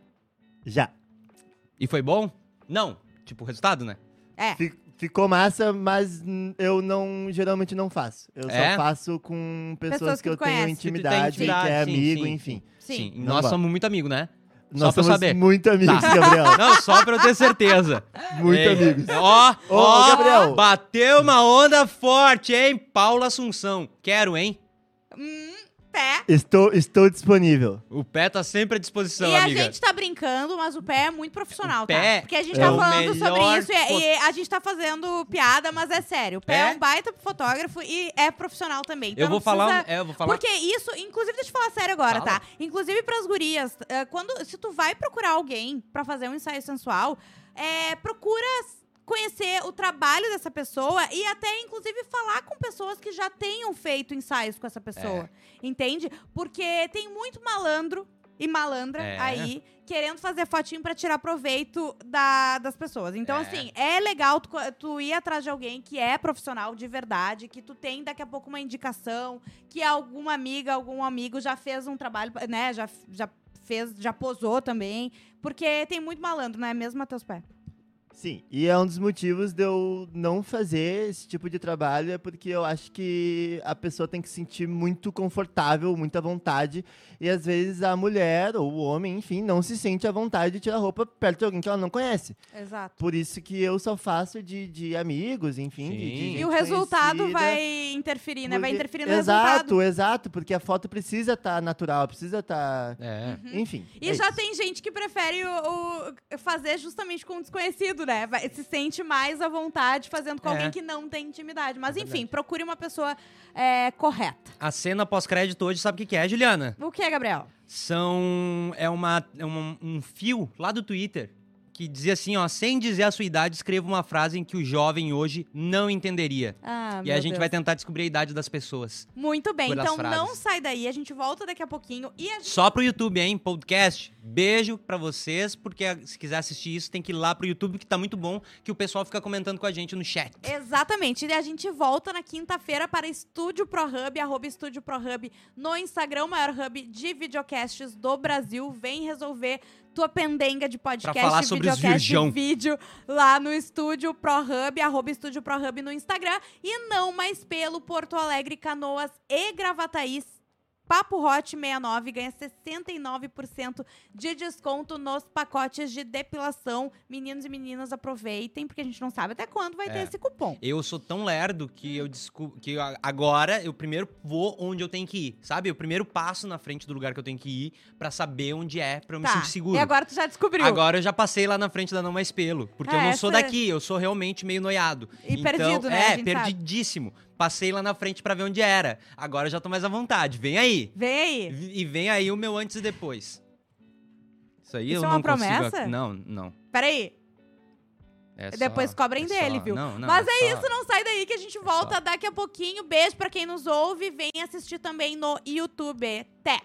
Já. E foi bom? Não. Tipo, o resultado, né? É. Fi- Ficou massa, mas eu não geralmente não faço. Eu É? só faço com pessoas, Pessoas que, que eu tenho conhece. Que tu tem intimidade, que, intimidade, é sim, amigo, sim. Sim. enfim. Sim. Não Nós vá. somos muito amigos, né? Nós pra eu somos saber. muito amigos, Tá. Gabriel. Não, só pra eu ter certeza. Muito Ei, amigos. Ó, Ô, ó, Gabriel. bateu uma onda forte, hein? Paula Assunção. Quero, hein? Hum, pé. Estou, estou disponível. O pé tá sempre à disposição, e amiga. a gente tá brincando, mas o pé é muito profissional, O pé tá? Porque a gente é tá falando sobre isso e, e a gente tá fazendo piada, mas é sério. O pé é, É? um baita fotógrafo e é profissional também. Então eu vou não falar, precisa- um- é, eu vou falar Porque isso, inclusive, deixa eu falar sério agora, Fala. tá? Inclusive pras gurias, eh, quando, se tu vai procurar alguém pra fazer um ensaio sensual, é, procura conhecer o trabalho dessa pessoa e até, inclusive, falar com pessoas que já tenham feito ensaios com essa pessoa. Entende? Porque tem muito malandro e malandra É. aí querendo fazer fotinho pra tirar proveito da- das pessoas. Então, É. assim, é legal tu, tu ir atrás de alguém que é profissional de verdade, que tu tem daqui a pouco uma indicação, que alguma amiga, algum amigo já fez um trabalho, né? Já, já fez, já posou também. Porque tem muito malandro, né? Mesmo Matheus Pé. Sim, e é um dos motivos de eu não fazer esse tipo de trabalho, é porque eu acho que a pessoa tem que se sentir muito confortável, muita vontade, e às vezes a mulher ou o homem, enfim, não se sente à vontade de tirar roupa perto de alguém que ela não conhece. Exato. Por isso que eu só faço de, de amigos, enfim. de- de E o resultado vai interferir, né? Vai interferir no exato, resultado. Exato, porque a foto precisa estar natural, precisa estar. É. Enfim. E é já isso. tem gente que prefere o, o- fazer justamente com um desconhecido, né? Vai- se sente mais à vontade fazendo com É. alguém que não tem intimidade. Mas É enfim, procure uma pessoa é, correta. A cena pós-crédito hoje, sabe o que que é, Juliana? O que é, Gabriel? São. É, uma, é um, um fio lá do Twitter que dizia assim, ó, sem dizer a sua idade, escreva uma frase em que o jovem hoje não entenderia. Ah, e a gente vai tentar descobrir a idade das pessoas. Muito bem, então frases. não sai daí, a gente volta daqui a pouquinho e a gente... Só pro YouTube, hein? Podcast. Beijo pra vocês, porque se quiser assistir isso, tem que ir lá pro YouTube, que tá muito bom, que o pessoal fica comentando com a gente no chat. Exatamente. E a gente volta na quinta-feira para Estúdio ProHub, arroba Estúdio ProHub no Instagram, o maior hub de videocasts do Brasil. Vem resolver tua pendenga de podcast, falar sobre os videocast, virgão. vídeo lá no Estúdio ProHub, arroba Estúdio ProHub no Instagram. E não mais pelo Porto Alegre, Canoas e Gravataí. Papo Hot 69 ganha 69% de desconto nos pacotes de depilação. Meninos e meninas, aproveitem, porque a gente não sabe até quando vai ter É. esse cupom. Eu sou tão lerdo que eu descubro que eu- agora eu primeiro vou onde eu tenho que ir, sabe? Eu primeiro passo na frente do lugar que eu tenho que ir pra saber onde é, pra eu me Tá. sentir seguro. E agora tu já descobriu. Agora eu já passei lá na frente da Não Mais Pelo. Porque eu Ah, não sou essa- daqui, eu sou realmente meio noiado. E Então, perdido, né? É, perdidíssimo. Passei lá na frente pra ver onde era. Agora eu já tô mais à vontade. Vem aí. Vem aí. E vem aí o meu antes e depois. Isso aí Isso eu é não uma consigo. promessa? Não, não. Peraí. É Depois só- cobrem é dele, só- viu? Não, não, Mas é só- isso, não sai daí que a gente volta daqui a pouquinho. Beijo pra quem nos ouve. Vem assistir também no YouTube. Até!